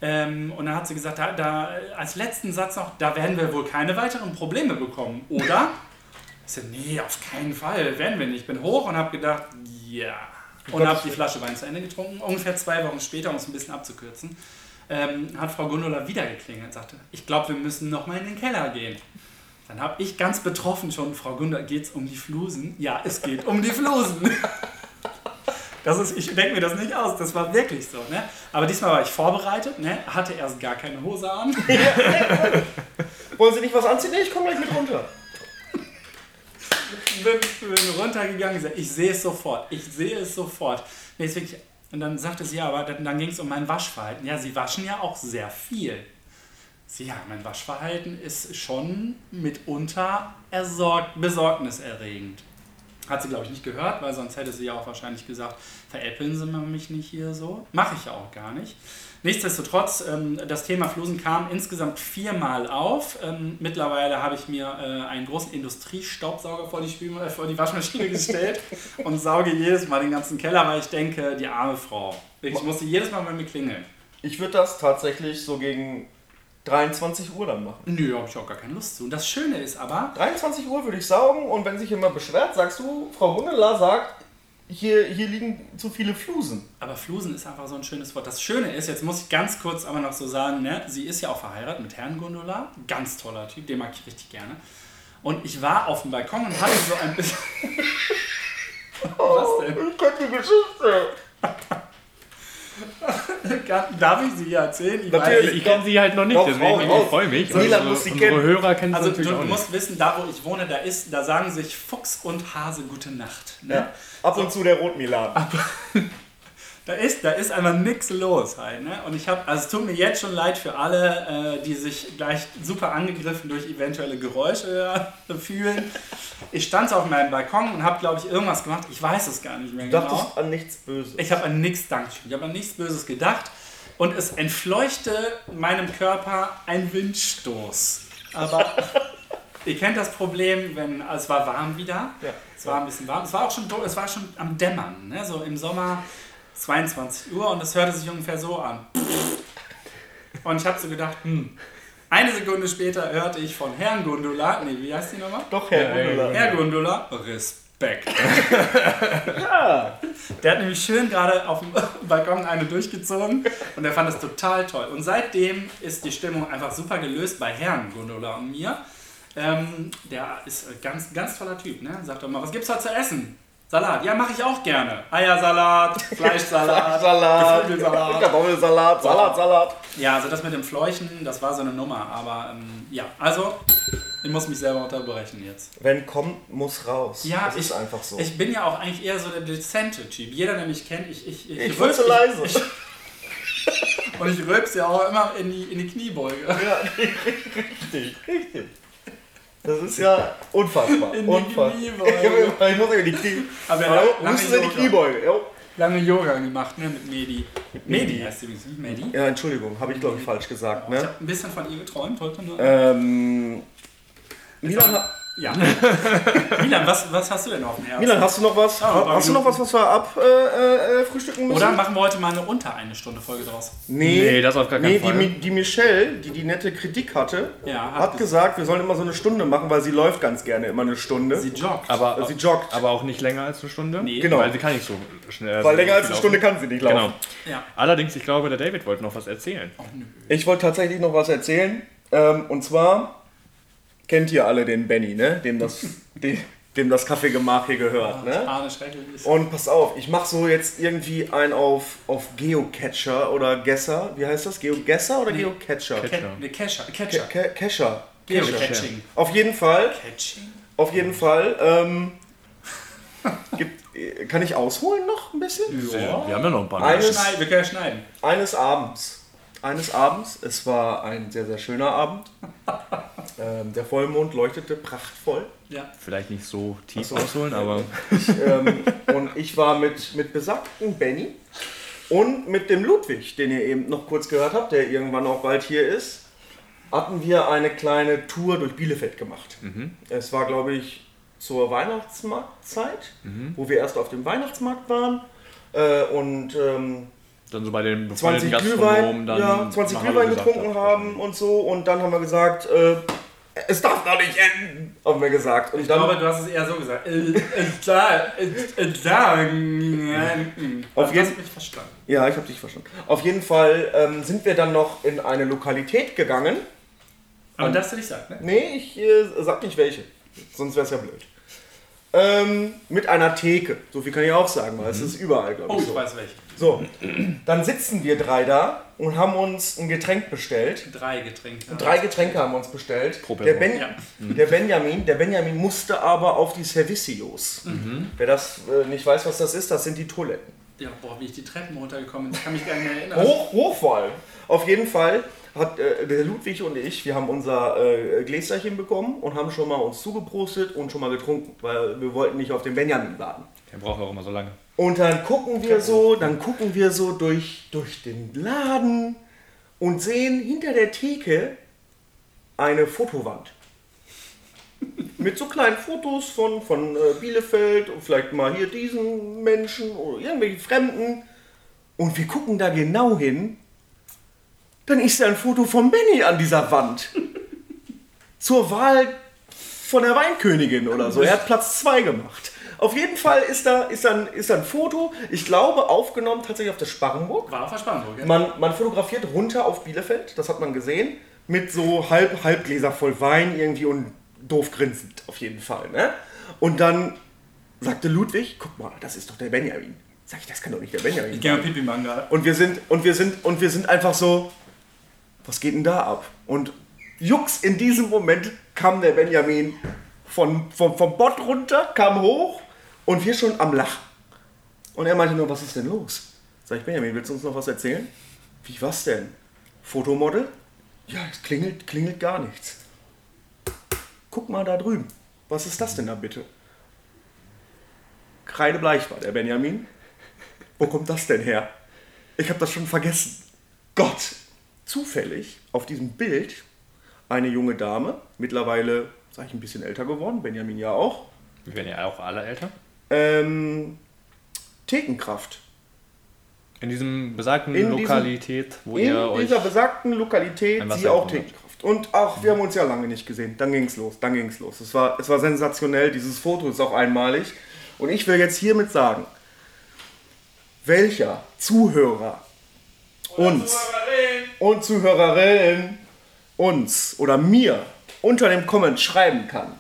Ähm, und dann hat sie gesagt, da, da, als letzten Satz noch, da werden wir wohl keine weiteren Probleme bekommen, oder? Ich so, nee, auf keinen Fall, werden wir nicht. Ich bin hoch und habe gedacht, ja. Und habe die Flasche Wein zu Ende getrunken. Ungefähr zwei Wochen später, um es ein bisschen abzukürzen, ähm, hat Frau Gundula wieder geklingelt und sagte, ich glaube, wir müssen noch mal in den Keller gehen. Dann habe ich ganz betroffen schon, Frau Gunda, geht es um die Flusen? Ja, es geht um die Flusen. [LAUGHS] Das ist, ich denke mir das nicht aus, das war wirklich so. Ne? Aber diesmal war ich vorbereitet, ne? hatte erst gar keine Hose an. [LAUGHS] Wollen Sie nicht was anziehen? Nee, ich komme gleich mit runter. bin, bin runtergegangen, gesagt, ich sehe es sofort, ich sehe es sofort. Nee, ist wirklich, und dann sagte sie, ja, aber dann, dann ging es um mein Waschverhalten. Ja, sie waschen ja auch sehr viel. Sie, ja, mein Waschverhalten ist schon mitunter besorgniserregend. Hat sie, glaube ich, nicht gehört, weil sonst hätte sie ja auch wahrscheinlich gesagt, veräppeln Sie mich nicht hier so. Mache ich ja auch gar nicht. Nichtsdestotrotz, ähm, das Thema Flusen kam insgesamt viermal auf. Ähm, mittlerweile habe ich mir äh, einen großen Industriestaubsauger vor die, Spül äh, vor die Waschmaschine gestellt [LAUGHS] und sauge jedes Mal den ganzen Keller, weil ich denke, die arme Frau. Ich musste jedes Mal bei mir klingeln. Ich würde das tatsächlich so gegen 23 Uhr dann machen. Nö, habe ich auch gar keine Lust zu. Und das Schöne ist aber, 23 Uhr würde ich saugen und wenn sich jemand beschwert, sagst du, Frau Gundela sagt, hier, hier liegen zu viele Flusen. Aber Flusen ist einfach so ein schönes Wort. Das Schöne ist, jetzt muss ich ganz kurz aber noch so sagen, ne, sie ist ja auch verheiratet mit Herrn Gondola. Ganz toller Typ, den mag ich richtig gerne. Und ich war auf dem Balkon und hatte so ein bisschen. [LAUGHS] Was denn? Ich kenne die Geschichte. [LAUGHS] Darf ich sie hier erzählen? Ich Natürlich. weiß- Ich kenne sie halt noch nicht, Doch, deswegen ich freue mich. Milan Unsere- muss sie unsere kennen. Hörer kennen Also natürlich du nicht. musst wissen, da wo ich wohne, da ist, da sagen sich Fuchs und Hase gute Nacht. Ne? Ja. Ab und zu der Rotmilan. [LAUGHS] Da ist, da ist einfach nichts los halt. Ne? Und ich habe, also es tut mir jetzt schon leid für alle, äh, die sich gleich super angegriffen durch eventuelle Geräusche äh, fühlen. Ich stand auf meinem Balkon und habe, glaube ich, irgendwas gemacht. Ich weiß es gar nicht mehr Du genau. dachtest an nichts Böses. Ich habe an nichts, Dankeschön, ich habe an nichts Böses gedacht und es entfleuchte meinem Körper ein Windstoß. Aber [LAUGHS] ihr kennt das Problem, wenn es war warm wieder. Ja. Es war ein bisschen warm. Es war auch schon, es war schon am Dämmern, ne? so im Sommer 22 Uhr und es hörte sich ungefähr so an. Und ich habe so gedacht, hm. Eine Sekunde später hörte ich von Herrn Gondola, nee, wie heißt die nochmal? Doch, Herr Ja, ja, Gundula. Herr Gondola, Respekt. [LAUGHS] Der hat nämlich schön gerade auf dem [LAUGHS] Balkon eine durchgezogen und er fand das total toll. Und seitdem ist die Stimmung einfach super gelöst bei Herrn Gondola und mir. Ähm, der ist ein ganz, ganz toller Typ, ne? Sagt doch mal, was gibt's heute zu essen? Salat. Ja, mache ich auch gerne. Eiersalat, [LAUGHS] Fleischsalat, Salat, Geflügelsalat. Kartoffelsalat, Salat, Salat. Ja, also das mit dem Fleuchen, das war so eine Nummer. Aber ähm, ja, also ich muss mich selber unterbrechen jetzt. Wenn kommt, muss raus. Ja, das ich, ist einfach so. Ich bin ja auch eigentlich eher so der dezente Typ. Jeder, der mich kennt, ich. Ich, Ich wurde zu leise. Ich, und ich rülps ja auch immer in die, in die Kniebeuge. Ja, [LAUGHS] richtig, richtig. Das ist ja unfassbar. In die unfassbar. Kniebeuge. [LAUGHS] Ich muss in die Knie. Aber Hallo, lange in die. Kniebeuge. Jo. Lange Yoga gemacht, ne, mit Medi. Medi heißt übrigens nicht Medi. Ja, Entschuldigung, habe ich glaube ich falsch gesagt. Ich Ne? habe ein bisschen von ihr geträumt heute nur. Ähm, Milan, ha- Ja. [LAUGHS] Milan, was, was hast du denn auf dem Herzen? Milan, hast du noch was? Paar hast du noch was, was wir ab äh, äh, frühstücken müssen? Oder machen wir heute mal eine unter eine Stunde Folge draus? Nee, Nee, das auf gar keinen nee, Fall. Die, die Michelle, die die nette Kritik hatte, Ja, hat hat ges- gesagt, wir sollen immer so eine Stunde machen, weil sie läuft ganz gerne immer eine Stunde. Sie joggt. aber, Also sie joggt. aber auch nicht länger als eine Stunde. Nee. Genau. Weil sie kann nicht so schnell. weil so länger als eine Stunde kann sie nicht laufen. Genau. ja. Allerdings, ich glaube, der David wollte noch was erzählen. Oh, nö. Ich wollte tatsächlich noch was erzählen. Ähm, und zwar kennt ihr alle den Benny, ne? Dem das, [LAUGHS] dem, dem das Kaffeegemach hier gehört, ne? Arne schrecklich ist. Und pass auf, ich mache so jetzt irgendwie ein auf, auf Geocacher oder Gesser. Wie heißt das? Geogesser oder Nee. Geocacher? Catcher. Ca- ne, Catcher. Ca- Catcher. Geocaching. Auf jeden Fall, Catching? auf jeden Fall. Ähm, gibt, äh, kann ich ausholen noch ein bisschen? Ja. Wir haben ja noch ein paar. Eines- wir können ja schneiden. Eines Abends. Eines Abends, es war ein sehr, sehr schöner Abend. [LAUGHS] Ähm, der Vollmond leuchtete prachtvoll. Ja. Vielleicht nicht so tief so. ausholen, aber ähm, und ich war mit, mit besagten Benny und mit dem Ludwig, den ihr eben noch kurz gehört habt, der irgendwann auch bald hier ist, hatten wir eine kleine Tour durch Bielefeld gemacht. Es war, glaube ich, zur Weihnachtsmarktzeit, wo wir erst auf dem Weihnachtsmarkt waren äh, und ähm, dann so bei den 20 befreundeten Glühwein, Gastronomen dann ja, 20 mal Hallo Glühwein getrunken hat. haben und so und dann haben wir gesagt, äh, es darf noch nicht enden, haben wir gesagt. Und Ich dann, glaube, du hast es eher so gesagt. Äh, Auf Also, jeden- hast du mich verstanden. Ja, ich habe dich verstanden. Auf jeden Fall ähm, sind wir dann noch in eine Lokalität gegangen. Aber das du nicht sagen, ne? Nee, ich äh, sag nicht welche, sonst wäre es ja blöd. Ähm, mit einer Theke, so viel kann ich auch sagen, weil es ist überall, glaube Oh, ich. ich So. weiß welche. So, dann sitzen wir drei da und haben uns ein Getränk bestellt. Drei Getränke. Drei Getränke haben wir uns bestellt. Der, ben, Ja. der Benjamin, der Benjamin musste aber auf die Servicios. Wer das äh, nicht weiß, was das ist, das sind die Toiletten. Ja, boah, wie ich die Treppen runtergekommen bin, ich kann mich gar nicht mehr erinnern. Hoch, hoch vor allem. Auf jeden Fall hat äh, der Ludwig und ich, wir haben unser äh, Gläserchen bekommen und haben schon mal uns zugeprostet und schon mal getrunken, weil wir wollten nicht auf den Benjamin warten. Der braucht auch immer so lange. Und dann gucken wir so, dann gucken wir so durch, durch den Laden und sehen hinter der Theke eine Fotowand. [LAUGHS] Mit so kleinen Fotos von, von äh, Bielefeld und vielleicht mal hier diesen Menschen oder irgendwelchen Fremden. Und wir gucken da genau hin. Dann ist da ein Foto von Benny an dieser Wand. [LAUGHS] Zur Wahl von der Weinkönigin oder so. Er hat Platz 2 gemacht. Auf jeden Fall ist da, ist, da ein, ist da ein Foto, ich glaube, aufgenommen tatsächlich auf der Sparrenburg. War auf Spannburg, ja? Man, man fotografiert runter auf Bielefeld, das hat man gesehen, mit so halb, halb Gläser voll Wein irgendwie und doof grinsend auf jeden Fall. Ne? Und dann sagte Ludwig, guck mal, das ist doch der Benjamin. Sag ich, das kann doch nicht der Benjamin Ich gehe mal sein. Pipi gerade. Und wir sind, und wir sind, und wir sind einfach so, was geht denn da ab? Und Jux, in diesem Moment kam der Benjamin von, vom, vom Bott runter, kam hoch und wir schon am Lachen. Und er meinte nur, was ist denn los? Sag ich, Benjamin, willst du uns noch was erzählen? Wie, was denn? Fotomodel? Ja, es klingelt, klingelt gar nichts. Guck mal da drüben. Was ist das denn da bitte? Kreidebleich war der Benjamin. Wo kommt das denn her? Ich habe das schon vergessen. Gott! Zufällig auf diesem Bild eine junge Dame, mittlerweile, sag ich, ein bisschen älter geworden, Benjamin ja auch, Wir werden ja auch alle älter. Ähm, Thekenkraft. In diesem besagten In diesem- Lokalität, wo In ihr euch. dieser besagten Lokalität sie auch Thekenkraft. Und auch, wir haben uns ja lange nicht gesehen. Dann ging's los, dann ging's los. Es war, es war sensationell, dieses Foto ist auch einmalig. Und ich will jetzt hiermit sagen, welcher Zuhörer uns und Zuhörerin uns oder mir unter dem Comment schreiben kann,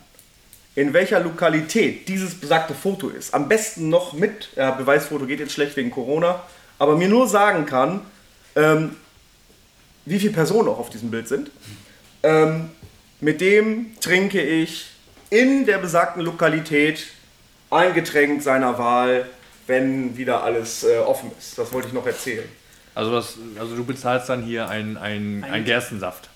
in welcher Lokalität dieses besagte Foto ist. Am besten noch mit, ja, Beweisfoto geht jetzt schlecht wegen Corona, aber mir nur sagen kann, ähm, wie viele Personen auch auf diesem Bild sind. Ähm, mit dem trinke ich in der besagten Lokalität ein Getränk seiner Wahl, wenn wieder alles äh, offen ist. Das wollte ich noch erzählen. Also, das, also du bezahlst dann hier ein, ein, ein Gerstensaft.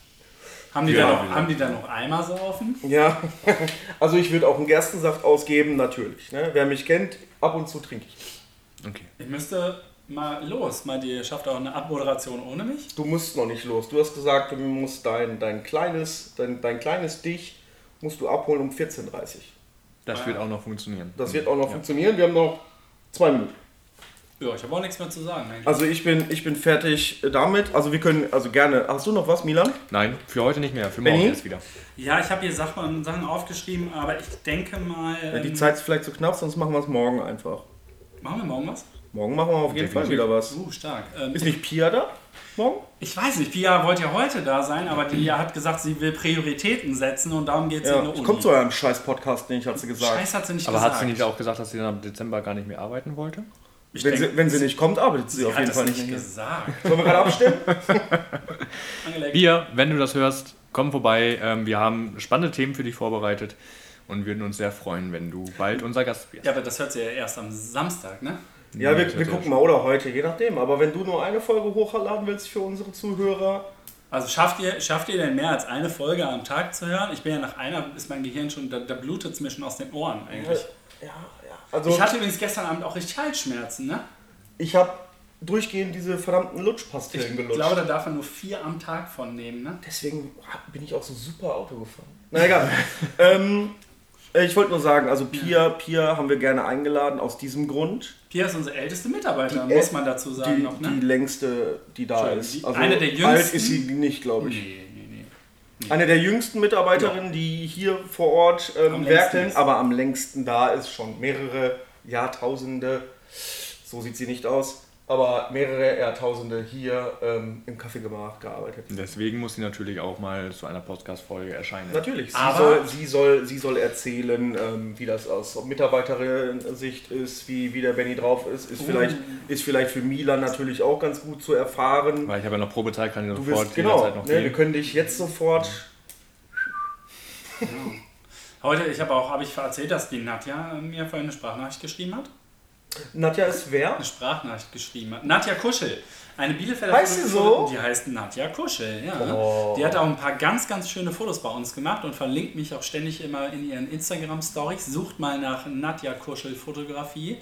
Haben die, Ja, da noch, haben die da noch Eimer so offen? Ja, [LAUGHS] also ich würde auch einen Gerstensaft ausgeben, natürlich. Ne? Wer mich kennt, ab und zu trinke ich. Okay. Ich müsste mal los. Mal, die schafft auch eine Abmoderation ohne mich. Du musst noch nicht los. Du hast gesagt, du musst dein, dein, kleines, dein, dein kleines Dich musst du abholen um 14.30 Uhr. Das wird auch noch funktionieren. Das wird auch noch funktionieren. Wir haben noch zwei Minuten. Ja, ich habe auch nichts mehr zu sagen. Eigentlich. Also ich bin, ich bin fertig damit. Also wir können, also gerne. Hast du noch was, Milan? Nein, für heute nicht mehr. Für morgen Benny? erst wieder. Ja, ich habe hier Sachen, Sachen aufgeschrieben, aber ich denke mal. Ja, die ähm, Zeit ist vielleicht zu knapp, sonst machen wir es morgen einfach. Machen wir morgen was? Morgen machen wir auf jeden Fall wieder was. Uh, stark. Ähm, Ist nicht Pia da? Morgen? ich weiß nicht, Pia wollte ja heute da sein, aber die hat gesagt, sie will Prioritäten setzen und darum geht in Ja, eine ich Uni. komme zu eurem scheiß Podcast nicht, hat sie gesagt. Scheiß hat sie nicht Aber gesagt. hat sie nicht auch gesagt, dass sie dann ab Dezember gar nicht mehr arbeiten wollte? Ich Wenn denk, sie, wenn sie nicht kommt, arbeitet sie sie auf hat jeden Fall nicht gesagt. [LAUGHS] Sollen wir gerade abstimmen? [LAUGHS] Bier, wenn du das hörst, komm vorbei. Ähm, wir haben spannende Themen für dich vorbereitet und würden uns sehr freuen, wenn du bald unser Gast wirst. Ja, aber das hört sie ja erst am Samstag, ne? Ja, wir, wir gucken mal, oder heute, je nachdem. Aber wenn du nur eine Folge hochladen willst für unsere Zuhörer, Also schafft ihr, schafft ihr denn mehr als eine Folge am Tag zu hören? Ich bin ja nach einer, ist mein Gehirn schon, da, da blutet es mir schon aus den Ohren eigentlich. ja, ja. Also Ich hatte übrigens gestern Abend auch richtig Halsschmerzen, ne? ich habe durchgehend diese verdammten Ich Lutschpastillen gelutscht. glaube, da darf man nur vier am Tag von nehmen, ne? Deswegen bin ich auch so super Auto gefahren. Na egal. [LAUGHS] ähm, ich wollte nur sagen, also Pia, Pia haben wir gerne eingeladen aus diesem Grund. Pia ist unsere älteste Mitarbeiterin, muss man dazu sagen Die, noch, ne? die längste, die da ist. Also eine der alt jüngsten? ist sie nicht, glaube ich. nee. Eine der jüngsten Mitarbeiterinnen, die hier vor Ort ähm, werkeln, aber am längsten da ist, schon mehrere Jahrtausende. So sieht sie nicht aus, aber mehrere Jahrtausende hier ähm, im Kaffeegemach gearbeitet. Deswegen muss sie natürlich auch mal zu einer Podcast-Folge erscheinen. Natürlich, sie, Aber- soll, sie, soll, sie soll erzählen, ähm, wie das aus Mitarbeiterin-Sicht ist, wie, wie der Benny drauf ist. Ist, vielleicht, ist vielleicht für Milan natürlich auch ganz gut zu erfahren. Weil ich habe ja noch Probezeit, kann ich Du sofort wirst, genau, noch ne, wir können dich jetzt sofort. Heute, ich habe auch, habe ich erzählt, dass die Nadja mir vorhin eine Sprachnachricht geschrieben hat? Nadja ist wer? Eine Sprachnachricht geschrieben hat. Nadja Kuschel. Eine Bielefelder Heißt sie so? Die heißt Nadja Kuschel, ja. Oh. Die hat auch ein paar ganz, ganz schöne Fotos bei uns gemacht und verlinkt mich auch ständig immer in ihren Instagram-Stories. Sucht mal nach Nadja Kuschel Fotografie.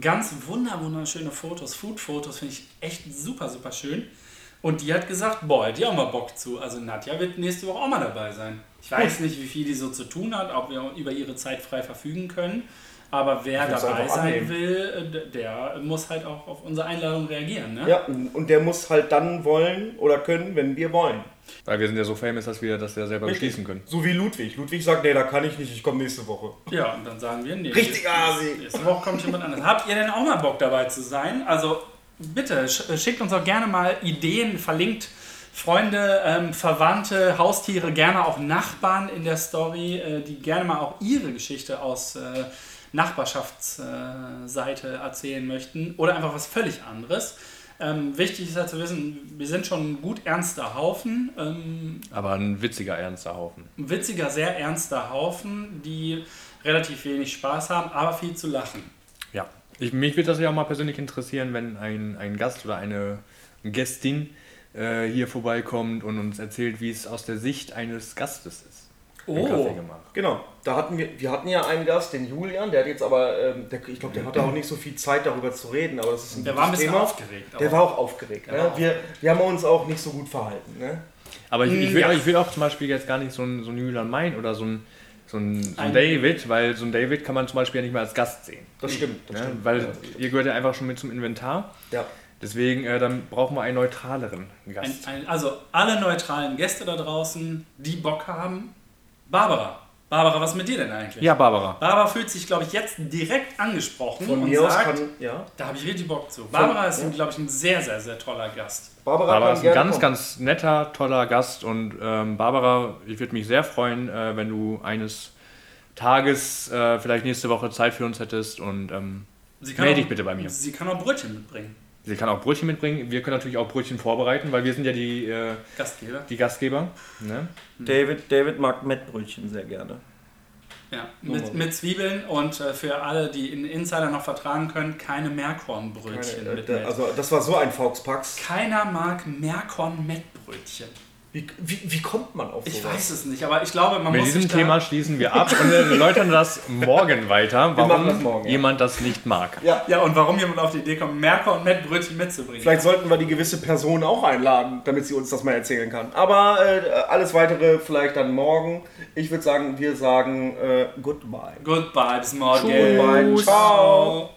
Ganz wunder, wunderschöne Fotos, Food-Fotos, finde ich echt super, super schön. Und die hat gesagt, boah, die auch mal Bock zu. Also Nadja wird nächste Woche auch mal dabei sein. Ich weiß nicht, wie viel die so zu tun hat, ob wir über ihre Zeit frei verfügen können. Aber wer dabei sein annehmen. will, äh, der muss halt auch auf unsere Einladung reagieren. Ne? Ja, und der muss halt dann wollen oder können, wenn wir wollen. Weil wir sind ja so famous, dass wir das ja selber beschließen können. So wie Ludwig. Ludwig sagt, nee, da kann ich nicht, ich komme nächste Woche. Ja, und dann sagen wir, nee. Richtig Asi. Nächste Woche kommt jemand anderes. Habt ihr denn auch mal Bock dabei zu sein? Also bitte, sch- schickt uns auch gerne mal Ideen, verlinkt Freunde, ähm, Verwandte, Haustiere, gerne auch Nachbarn in der Story, äh, die gerne mal auch ihre Geschichte aus äh, Nachbarschaftsseite erzählen möchten oder einfach was völlig anderes. Ähm, wichtig ist halt zu wissen, wir sind schon ein gut ernster Haufen. Ähm, Aber ein witziger, ernster Haufen. ein witziger, sehr ernster Haufen, die relativ wenig Spaß haben, aber viel zu lachen. Ja. Ich, mich würde das ja auch mal persönlich interessieren, wenn ein, ein Gast oder eine Gästin äh, hier vorbeikommt und uns erzählt, wie es aus der Sicht eines Gastes ist. Oh. Kaffee gemacht. Genau, da hatten wir, wir hatten ja einen Gast, den Julian, der hat jetzt aber, ähm, der, ich glaube, der hatte auch nicht so viel Zeit darüber zu reden, aber das ist ein Der gutes war ein bisschen Thema. aufgeregt. Der aber- war auch aufgeregt. Der Ne? war auch- Wir, wir haben uns auch nicht so gut verhalten. Ne? Aber ich, ich, will, ja. ich will auch zum Beispiel jetzt gar nicht so ein, so ein Julian Main oder so ein, so ein, so ein Ein- David, weil so ein David kann man zum Beispiel ja nicht mehr als Gast sehen. Das stimmt. Das Ne? stimmt. Weil ja. ihr gehört ja einfach schon mit zum Inventar. ja. Deswegen, äh, dann brauchen wir einen neutraleren Ein, Gast. ein, also alle neutralen Gäste da draußen, die Bock haben. Barbara. Barbara, was ist mit dir denn eigentlich? ja, Barbara. Barbara fühlt sich, glaube ich, jetzt direkt angesprochen Von und mir aus sagt, kann, ja. da habe ich richtig Bock zu. Barbara ist, ja. glaube ich, ein sehr, sehr, sehr toller Gast. Barbara, Barbara ist ein ganz, kommen. ganz netter, toller Gast und ähm, Barbara, ich würde mich sehr freuen, äh, wenn du eines Tages äh, vielleicht nächste Woche Zeit für uns hättest und ähm, Sie Meld auch- dich bitte bei mir. Sie kann auch Brötchen mitbringen. Sie kann auch Brötchen mitbringen. Wir können natürlich auch Brötchen vorbereiten, weil wir sind ja die, äh, Gastgeber. die Gastgeber. Ne? David, David mag Mettbrötchen sehr gerne. Ja, mit, mit Zwiebeln und äh, für alle, die in Insider noch vertragen können, keine Merkorn-Brötchen Keine, äh, mit der- Met. also das war so ein Fauxpax. Keiner mag Merkorn-Mettbrötchen. Wie, wie, wie kommt man auf Ich sowas? weiß es nicht, aber ich glaube, man Mit muss diesem sich da- Thema schließen wir ab und erläutern das morgen weiter, warum das morgen, ja. jemand das nicht mag. Ja, Ja, und warum jemand auf die Idee kommt, Merker und Mettbrötchen mitzubringen. vielleicht sollten wir die gewisse Person auch einladen, damit sie uns das mal erzählen kann. Aber äh, alles weitere vielleicht dann morgen. Ich würde sagen, wir sagen äh, goodbye. Goodbye, bis morgen. Goodbye, ciao.